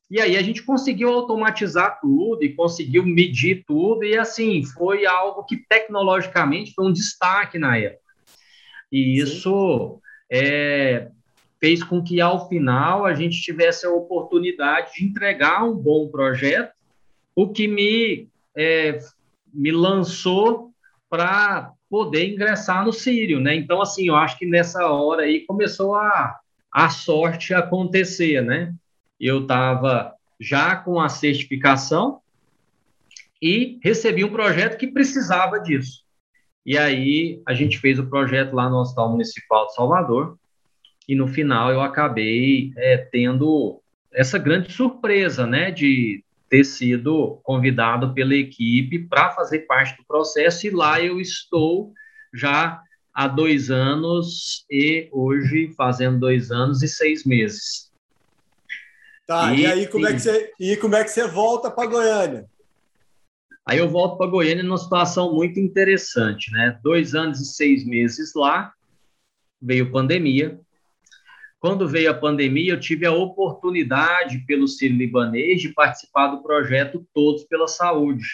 e aí a gente conseguiu automatizar tudo e conseguiu medir tudo, e assim, foi algo que tecnologicamente foi um destaque na época. E isso é, fez com que, ao final, a gente tivesse a oportunidade de entregar um bom projeto, o que me, é, me lançou para poder ingressar no Sírio, né? Então, assim, eu acho que nessa hora aí começou a, a sorte acontecer, né? Eu estava já com a certificação e recebi um projeto que precisava disso. E aí a gente fez o projeto lá no Hospital Municipal de Salvador e no final eu acabei é, tendo essa grande surpresa, né, de ter sido convidado pela equipe para fazer parte do processo, e lá eu estou já há dois anos e hoje fazendo dois anos e seis meses. Tá, e, e aí como é que você, e como é que você volta para Goiânia? Aí eu volto para Goiânia numa situação muito interessante, né? Dois anos e seis meses lá, veio pandemia, quando veio a pandemia, eu tive a oportunidade, pelo Sírio Libanês, de participar do projeto Todos pela Saúde.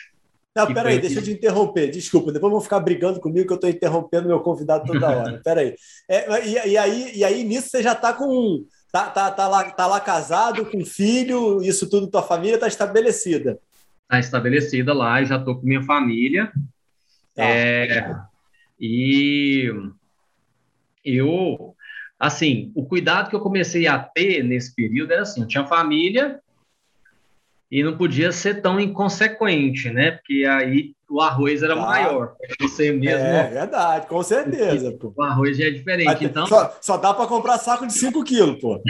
Não, peraí, deixa eu te interromper, desculpa, depois vão ficar brigando comigo que eu estou interrompendo meu convidado toda hora. Peraí. É, e, e, aí, e aí, nisso, você já está com. Tá, tá, tá, lá, tá lá casado, com filho, isso tudo, tua família está estabelecida. Está estabelecida lá, já estou com minha família. Tá. É, e eu assim, o cuidado que eu comecei a ter nesse período era assim, eu tinha família e não podia ser tão inconsequente, né? Porque aí o arroz era tá. maior. Você mesmo. É verdade, com certeza. Pô. O arroz já é diferente. então... Só, só dá para comprar saco de 5 quilos, pô.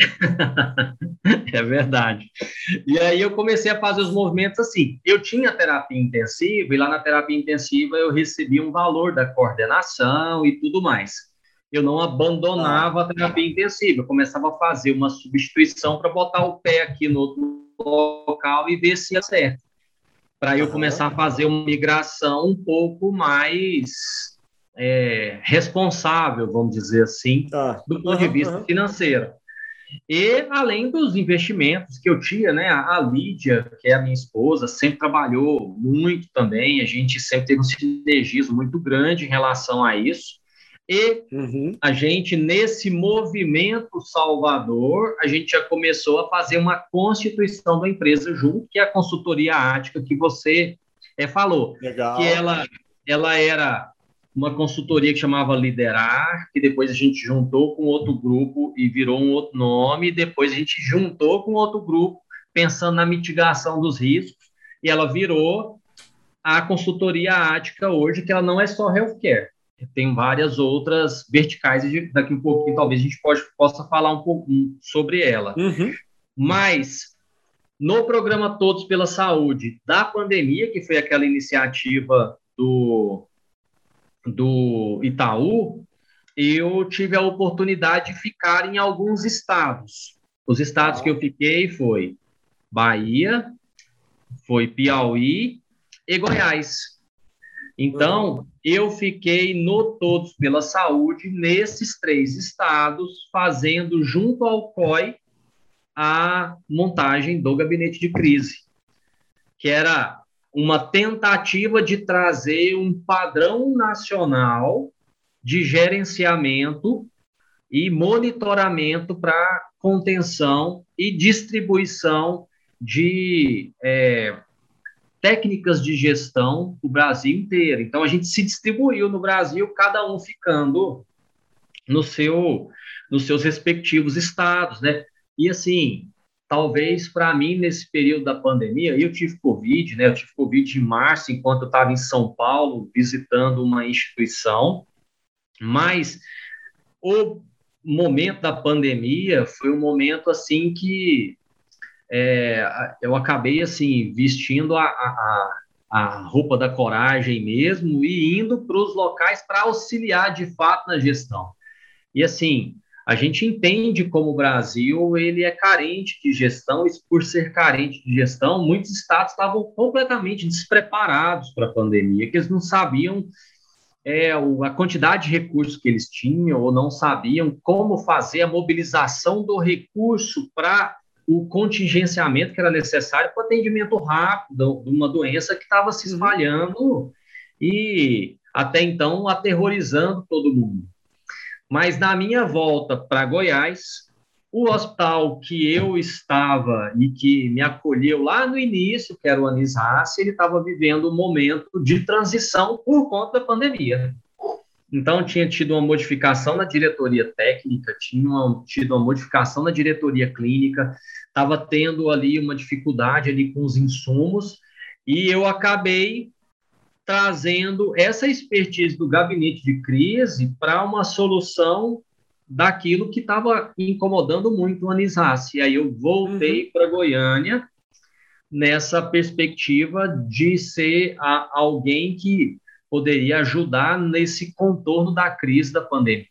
é verdade. E aí eu comecei a fazer os movimentos assim. Eu tinha terapia intensiva, e lá na terapia intensiva eu recebi um valor da coordenação e tudo mais eu não abandonava a terapia intensiva, eu começava a fazer uma substituição para botar o pé aqui no outro local e ver se ia certo. Para eu começar a fazer uma migração um pouco mais é, responsável, vamos dizer assim, tá. do ponto de vista uhum. financeiro. E além dos investimentos que eu tinha, né? A Lídia, que é a minha esposa, sempre trabalhou muito também, a gente sempre teve um sinergismo muito grande em relação a isso. E uhum. a gente, nesse movimento salvador, a gente já começou a fazer uma constituição da empresa junto, que é a consultoria ática que você é, falou. Legal. Que ela, ela era uma consultoria que chamava Liderar, que depois a gente juntou com outro grupo e virou um outro nome, depois a gente juntou com outro grupo, pensando na mitigação dos riscos, e ela virou a consultoria ática hoje, que ela não é só healthcare, tem várias outras verticais, e daqui um pouquinho talvez a gente pode, possa falar um pouco sobre ela. Uhum. Mas, no programa Todos pela Saúde da pandemia, que foi aquela iniciativa do, do Itaú, eu tive a oportunidade de ficar em alguns estados. Os estados que eu fiquei foi Bahia, foi Piauí e Goiás. Então, eu fiquei no Todos pela Saúde, nesses três estados, fazendo junto ao COI a montagem do gabinete de crise, que era uma tentativa de trazer um padrão nacional de gerenciamento e monitoramento para contenção e distribuição de é, técnicas de gestão do Brasil inteiro. Então a gente se distribuiu no Brasil, cada um ficando no seu nos seus respectivos estados, né? E assim, talvez para mim nesse período da pandemia, eu tive covid, né? Eu tive covid em março enquanto eu estava em São Paulo visitando uma instituição, mas o momento da pandemia foi um momento assim que é, eu acabei assim vestindo a, a, a roupa da coragem mesmo e indo para os locais para auxiliar de fato na gestão. E assim, a gente entende como o Brasil ele é carente de gestão, e por ser carente de gestão, muitos estados estavam completamente despreparados para a pandemia, que eles não sabiam é, a quantidade de recursos que eles tinham ou não sabiam como fazer a mobilização do recurso para o contingenciamento que era necessário para o atendimento rápido de uma doença que estava se uhum. espalhando e até então aterrorizando todo mundo. Mas na minha volta para Goiás, o hospital que eu estava e que me acolheu lá no início, que era o Anis Hassi, ele estava vivendo um momento de transição por conta da pandemia. Então, tinha tido uma modificação na diretoria técnica, tinha uma, tido uma modificação na diretoria clínica, estava tendo ali uma dificuldade ali com os insumos, e eu acabei trazendo essa expertise do gabinete de crise para uma solução daquilo que estava incomodando muito o Anisasse. E aí eu voltei uhum. para Goiânia nessa perspectiva de ser a, alguém que poderia ajudar nesse contorno da crise da pandemia.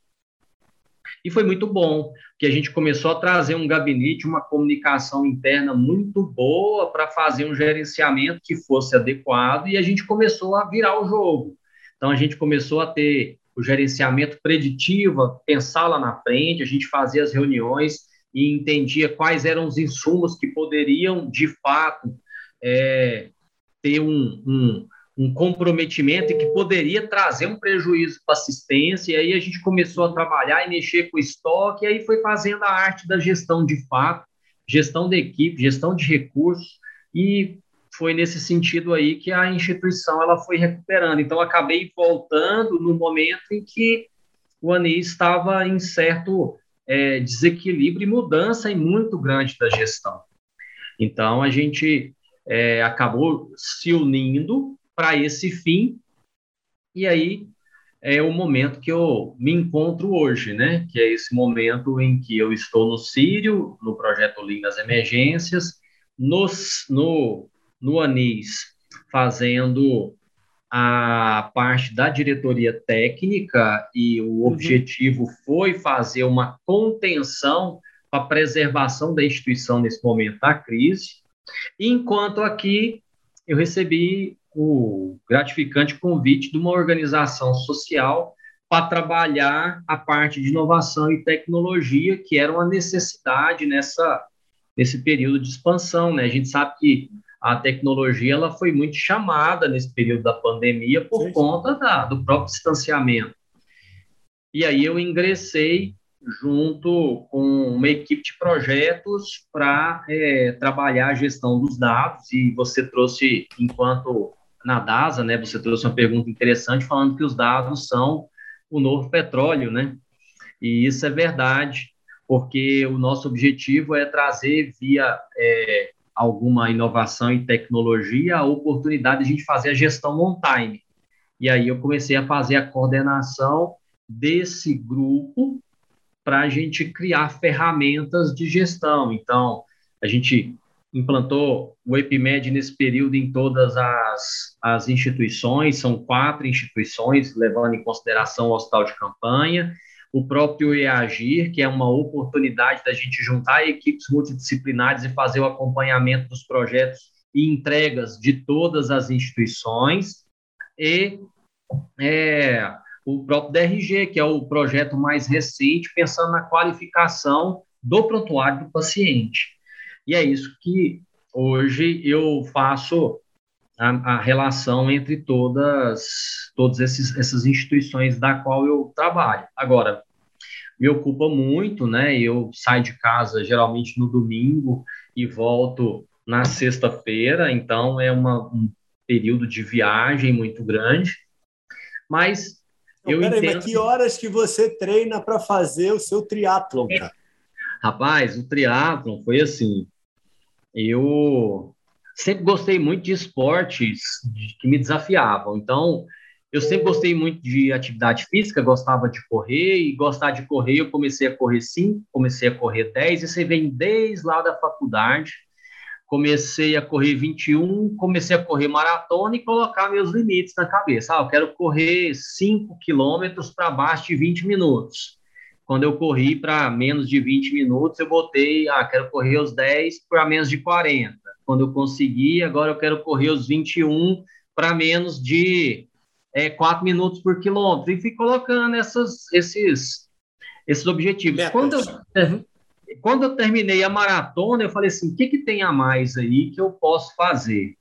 E foi muito bom, que a gente começou a trazer um gabinete, uma comunicação interna muito boa para fazer um gerenciamento que fosse adequado e a gente começou a virar o jogo. Então a gente começou a ter o gerenciamento preditivo, pensar lá na frente, a gente fazia as reuniões e entendia quais eram os insumos que poderiam, de fato, é, ter um, um, um, comprometimento e que poderia trazer um prejuízo para a assistência. E aí a gente começou a trabalhar e mexer com o estoque, e aí foi fazendo a arte da gestão de fato, gestão de equipe, gestão de recursos, e foi nesse sentido aí que a instituição ela foi recuperando. Então, acabei voltando no momento em que o ANI estava em certo é, desequilíbrio e mudança e muito grande da gestão. Então, a gente é, acabou se unindo para esse fim, e aí é o momento que eu me encontro hoje, né? Que é esse momento em que eu estou no Sírio, no projeto Lindas Emergências, nos, no no ANIS fazendo a parte da diretoria técnica e o uhum. objetivo foi fazer uma contenção para a preservação da instituição nesse momento da crise, enquanto aqui eu recebi o gratificante convite de uma organização social para trabalhar a parte de inovação e tecnologia, que era uma necessidade nessa, nesse período de expansão. Né? A gente sabe que a tecnologia ela foi muito chamada nesse período da pandemia por sim, conta da, do próprio distanciamento. E aí eu ingressei junto com uma equipe de projetos para é, trabalhar a gestão dos dados e você trouxe, enquanto na DASA, né, você trouxe uma pergunta interessante falando que os dados são o novo petróleo, né? E isso é verdade, porque o nosso objetivo é trazer via é, alguma inovação e tecnologia, a oportunidade de a gente fazer a gestão on-time. E aí eu comecei a fazer a coordenação desse grupo para a gente criar ferramentas de gestão. Então, a gente implantou o EPMED nesse período em todas as, as instituições, são quatro instituições, levando em consideração o hospital de campanha, o próprio EAGIR, que é uma oportunidade da gente juntar equipes multidisciplinares e fazer o acompanhamento dos projetos e entregas de todas as instituições, e é, o próprio DRG, que é o projeto mais recente, pensando na qualificação do prontuário do paciente. E é isso que hoje eu faço a, a relação entre todas todas esses, essas instituições da qual eu trabalho. Agora, me ocupa muito, né? Eu saio de casa geralmente no domingo e volto na sexta-feira, então é uma, um período de viagem muito grande. Mas eu peraí, entendo... mas que horas que você treina para fazer o seu triatlon, cara? Rapaz, o triatlon foi assim. Eu sempre gostei muito de esportes que me desafiavam. Então, eu sempre gostei muito de atividade física, gostava de correr, e gostar de correr, eu comecei a correr 5, comecei a correr 10, e você vem desde lá da faculdade. Comecei a correr 21, comecei a correr maratona e colocar meus limites na cabeça. Ah, eu quero correr 5 quilômetros para baixo de 20 minutos. Quando eu corri para menos de 20 minutos, eu botei, ah, quero correr os 10 para menos de 40 quando eu consegui, agora eu quero correr os 21 para menos de é, 4 minutos por quilômetro, e fui colocando essas, esses, esses objetivos. Quando eu, quando eu terminei a maratona, eu falei assim: o que, que tem a mais aí que eu posso fazer?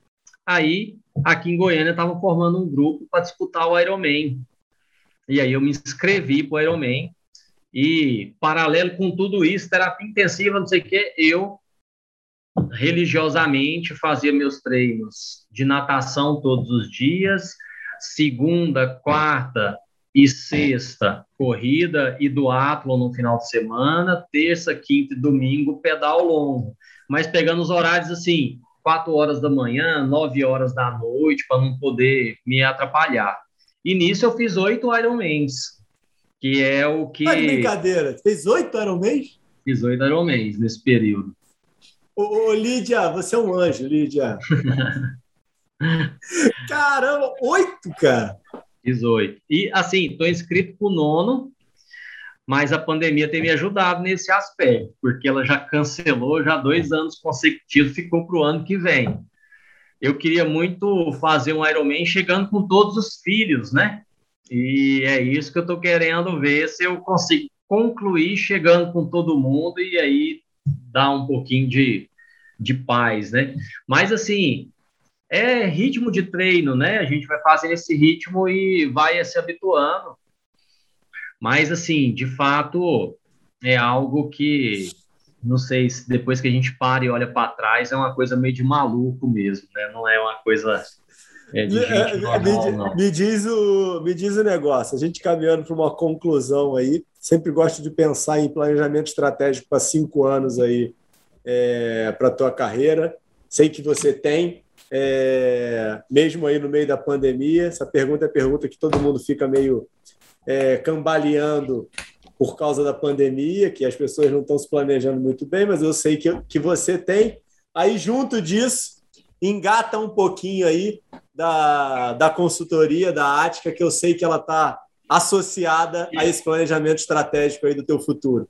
Aí, aqui em Goiânia, estavam formando um grupo para disputar o Ironman. E aí eu me inscrevi para o Ironman. E, paralelo com tudo isso, terapia intensiva, não sei o quê, eu religiosamente fazia meus treinos de natação todos os dias, segunda, quarta e sexta, corrida e duatlo no final de semana, terça, quinta e domingo, pedal longo. Mas pegando os horários assim, 4 horas da manhã, 9 horas da noite, para não poder me atrapalhar. E nisso eu fiz oito Ironmans, que é o que. Tá de brincadeira, fez oito Ironmans? Fiz oito Ironmans nesse período. Ô, ô, Lídia, você é um anjo, Lídia. Caramba, oito, cara! Fiz oito. E, assim, estou inscrito para o nono, mas a pandemia tem me ajudado nesse aspecto, porque ela já cancelou já dois anos consecutivos, ficou para o ano que vem. Eu queria muito fazer um Ironman chegando com todos os filhos, né? E é isso que eu estou querendo ver se eu consigo concluir chegando com todo mundo e aí dar um pouquinho de, de paz, né? Mas assim, é ritmo de treino, né? A gente vai fazendo esse ritmo e vai se habituando. Mas, assim, de fato, é algo que, não sei se depois que a gente para e olha para trás, é uma coisa meio de maluco mesmo, né? Não é uma coisa é, de gente é, normal, me, me, diz o, me diz o negócio, a gente caminhando para uma conclusão aí, sempre gosto de pensar em planejamento estratégico para cinco anos aí é, para a tua carreira. Sei que você tem, é, mesmo aí no meio da pandemia. Essa pergunta é a pergunta que todo mundo fica meio é, cambaleando por causa da pandemia, que as pessoas não estão se planejando muito bem, mas eu sei que, que você tem. Aí, junto disso, engata um pouquinho aí da, da consultoria, da Ática, que eu sei que ela está associada a esse planejamento estratégico aí do teu futuro.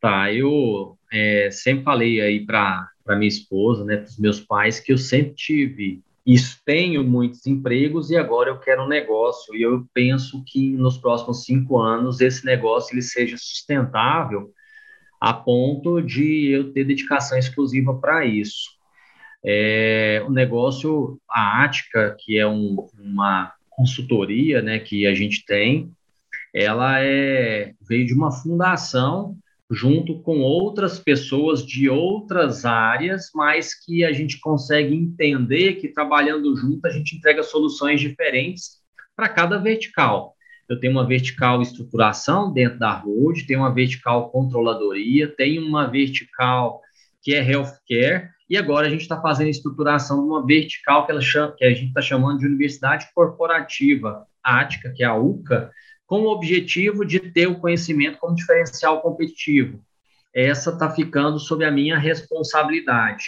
Tá, eu é, sempre falei aí para minha esposa, né, para os meus pais, que eu sempre tive isso, tenho muitos empregos e agora eu quero um negócio. E eu penso que nos próximos cinco anos esse negócio ele seja sustentável a ponto de eu ter dedicação exclusiva para isso. É, o negócio, a Ática, que é um, uma consultoria né, que a gente tem, ela é, veio de uma fundação junto com outras pessoas de outras áreas, mas que a gente consegue entender que trabalhando junto a gente entrega soluções diferentes para cada vertical. Eu tenho uma vertical estruturação dentro da Road, tenho uma vertical controladoria, tenho uma vertical que é healthcare, e agora a gente está fazendo a estruturação de uma vertical que, ela chama, que a gente está chamando de Universidade Corporativa Ática, que é a UCA, com o objetivo de ter o conhecimento como diferencial competitivo. Essa está ficando sob a minha responsabilidade.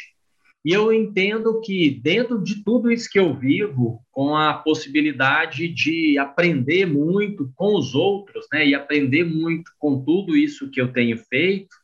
E eu entendo que, dentro de tudo isso que eu vivo, com a possibilidade de aprender muito com os outros, né, e aprender muito com tudo isso que eu tenho feito,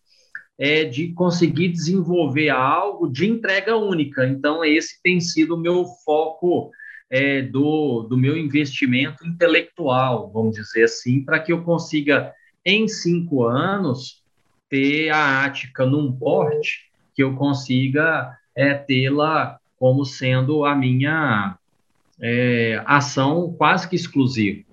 é de conseguir desenvolver algo de entrega única. Então, esse tem sido o meu foco é, do, do meu investimento intelectual, vamos dizer assim, para que eu consiga, em cinco anos, ter a Ática num porte que eu consiga é, tê-la como sendo a minha é, ação quase que exclusiva.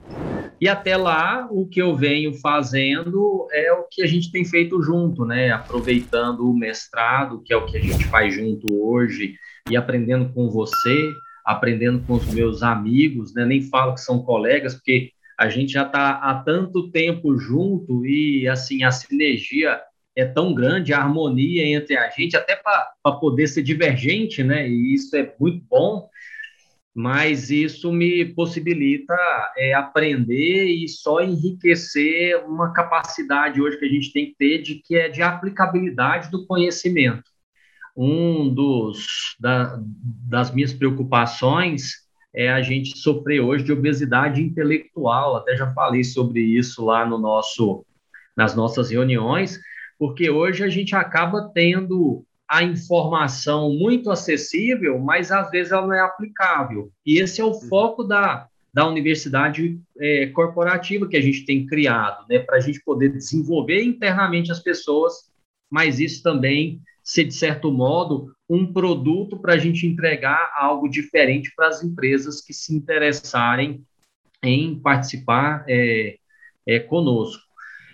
E até lá, o que eu venho fazendo é o que a gente tem feito junto, né? Aproveitando o mestrado, que é o que a gente faz junto hoje, e aprendendo com você, aprendendo com os meus amigos, né? nem falo que são colegas, porque a gente já está há tanto tempo junto e assim a sinergia é tão grande, a harmonia entre a gente, até para poder ser divergente, né? E isso é muito bom, mas isso me possibilita é, aprender e só enriquecer uma capacidade hoje que a gente tem que ter de que é de aplicabilidade do conhecimento um dos da, das minhas preocupações é a gente sofrer hoje de obesidade intelectual. Até já falei sobre isso lá no nosso nas nossas reuniões, porque hoje a gente acaba tendo a informação muito acessível, mas às vezes ela não é aplicável. E esse é o foco da, da universidade é, corporativa que a gente tem criado, né, para a gente poder desenvolver internamente as pessoas, mas isso também ser, de certo modo, um produto para a gente entregar algo diferente para as empresas que se interessarem em participar é, é, conosco.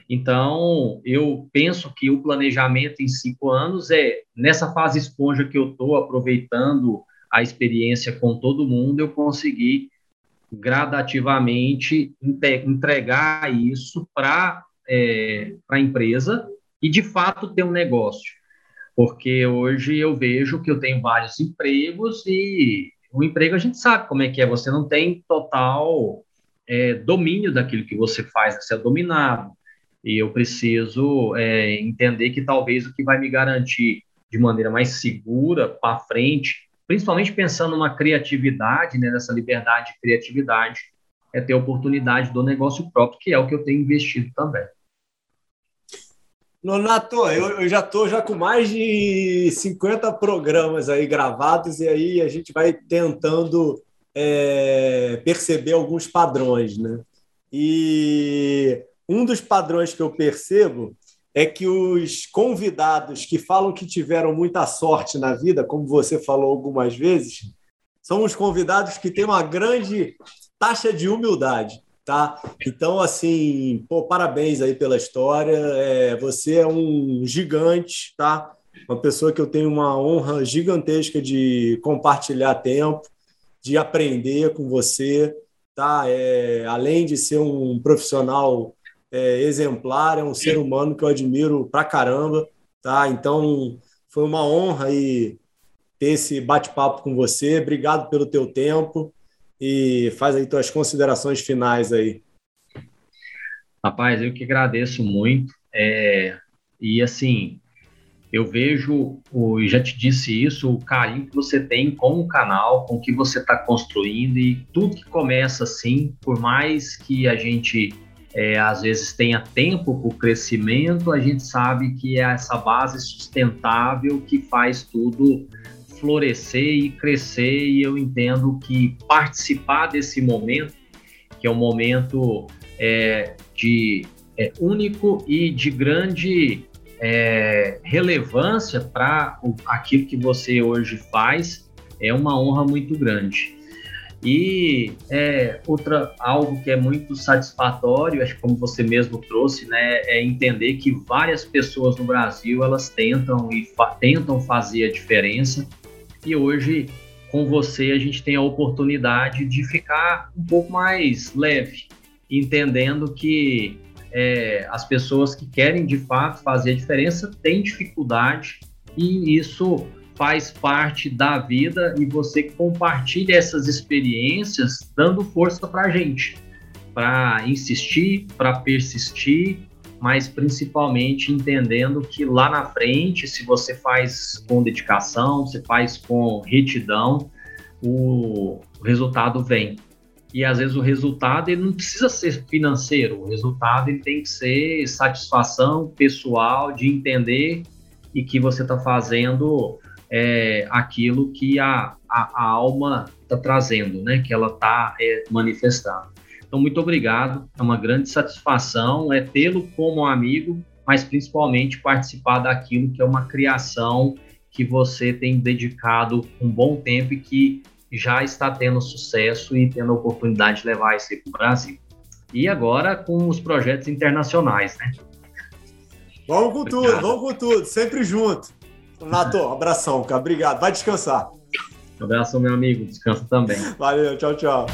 Então, eu penso que o planejamento em cinco anos é, nessa fase esponja que eu estou aproveitando a experiência com todo mundo, eu consegui gradativamente entregar isso para é, a empresa e, de fato, ter um negócio. Porque hoje eu vejo que eu tenho vários empregos e o emprego a gente sabe como é que é, você não tem total é, domínio daquilo que você faz, você é dominado. E eu preciso é, entender que talvez o que vai me garantir de maneira mais segura para frente principalmente pensando numa criatividade, né, nessa liberdade de criatividade, é ter oportunidade do negócio próprio, que é o que eu tenho investido também. Nonato, eu, eu já estou já com mais de 50 programas aí gravados e aí a gente vai tentando é, perceber alguns padrões, né? E um dos padrões que eu percebo é que os convidados que falam que tiveram muita sorte na vida, como você falou algumas vezes, são os convidados que têm uma grande taxa de humildade, tá? Então, assim, pô, parabéns aí pela história. É, você é um gigante, tá? Uma pessoa que eu tenho uma honra gigantesca de compartilhar tempo, de aprender com você, tá? É, além de ser um profissional é, exemplar, é um ser humano que eu admiro pra caramba, tá? Então, foi uma honra aí ter esse bate-papo com você. Obrigado pelo teu tempo e faz aí tuas considerações finais aí. Rapaz, eu que agradeço muito. É, e assim, eu vejo, e já te disse isso, o carinho que você tem com o canal, com o que você está construindo e tudo que começa assim, por mais que a gente é, às vezes tenha tempo para o crescimento, a gente sabe que é essa base sustentável que faz tudo florescer e crescer, e eu entendo que participar desse momento, que é um momento é, de é, único e de grande é, relevância para aquilo que você hoje faz, é uma honra muito grande. E é, outra algo que é muito satisfatório, acho que como você mesmo trouxe, né, é entender que várias pessoas no Brasil elas tentam e fa tentam fazer a diferença. E hoje com você a gente tem a oportunidade de ficar um pouco mais leve, entendendo que é, as pessoas que querem de fato fazer a diferença têm dificuldade e isso faz parte da vida e você compartilha essas experiências dando força para a gente, para insistir, para persistir, mas principalmente entendendo que lá na frente, se você faz com dedicação, você faz com retidão, o resultado vem. E às vezes o resultado ele não precisa ser financeiro, o resultado ele tem que ser satisfação pessoal de entender e que você está fazendo é, aquilo que a, a, a alma está trazendo, né? Que ela está é, manifestando. Então, muito obrigado. É uma grande satisfação é tê-lo como amigo, mas principalmente participar daquilo que é uma criação que você tem dedicado um bom tempo e que já está tendo sucesso e tendo a oportunidade de levar isso para o Brasil. E agora com os projetos internacionais, né? Vamos com Obrigado. tudo, vamos com tudo, sempre junto. Nato, abração, cara. Obrigado. Vai descansar. Um abraço, meu amigo. Descansa também. Valeu, tchau, tchau.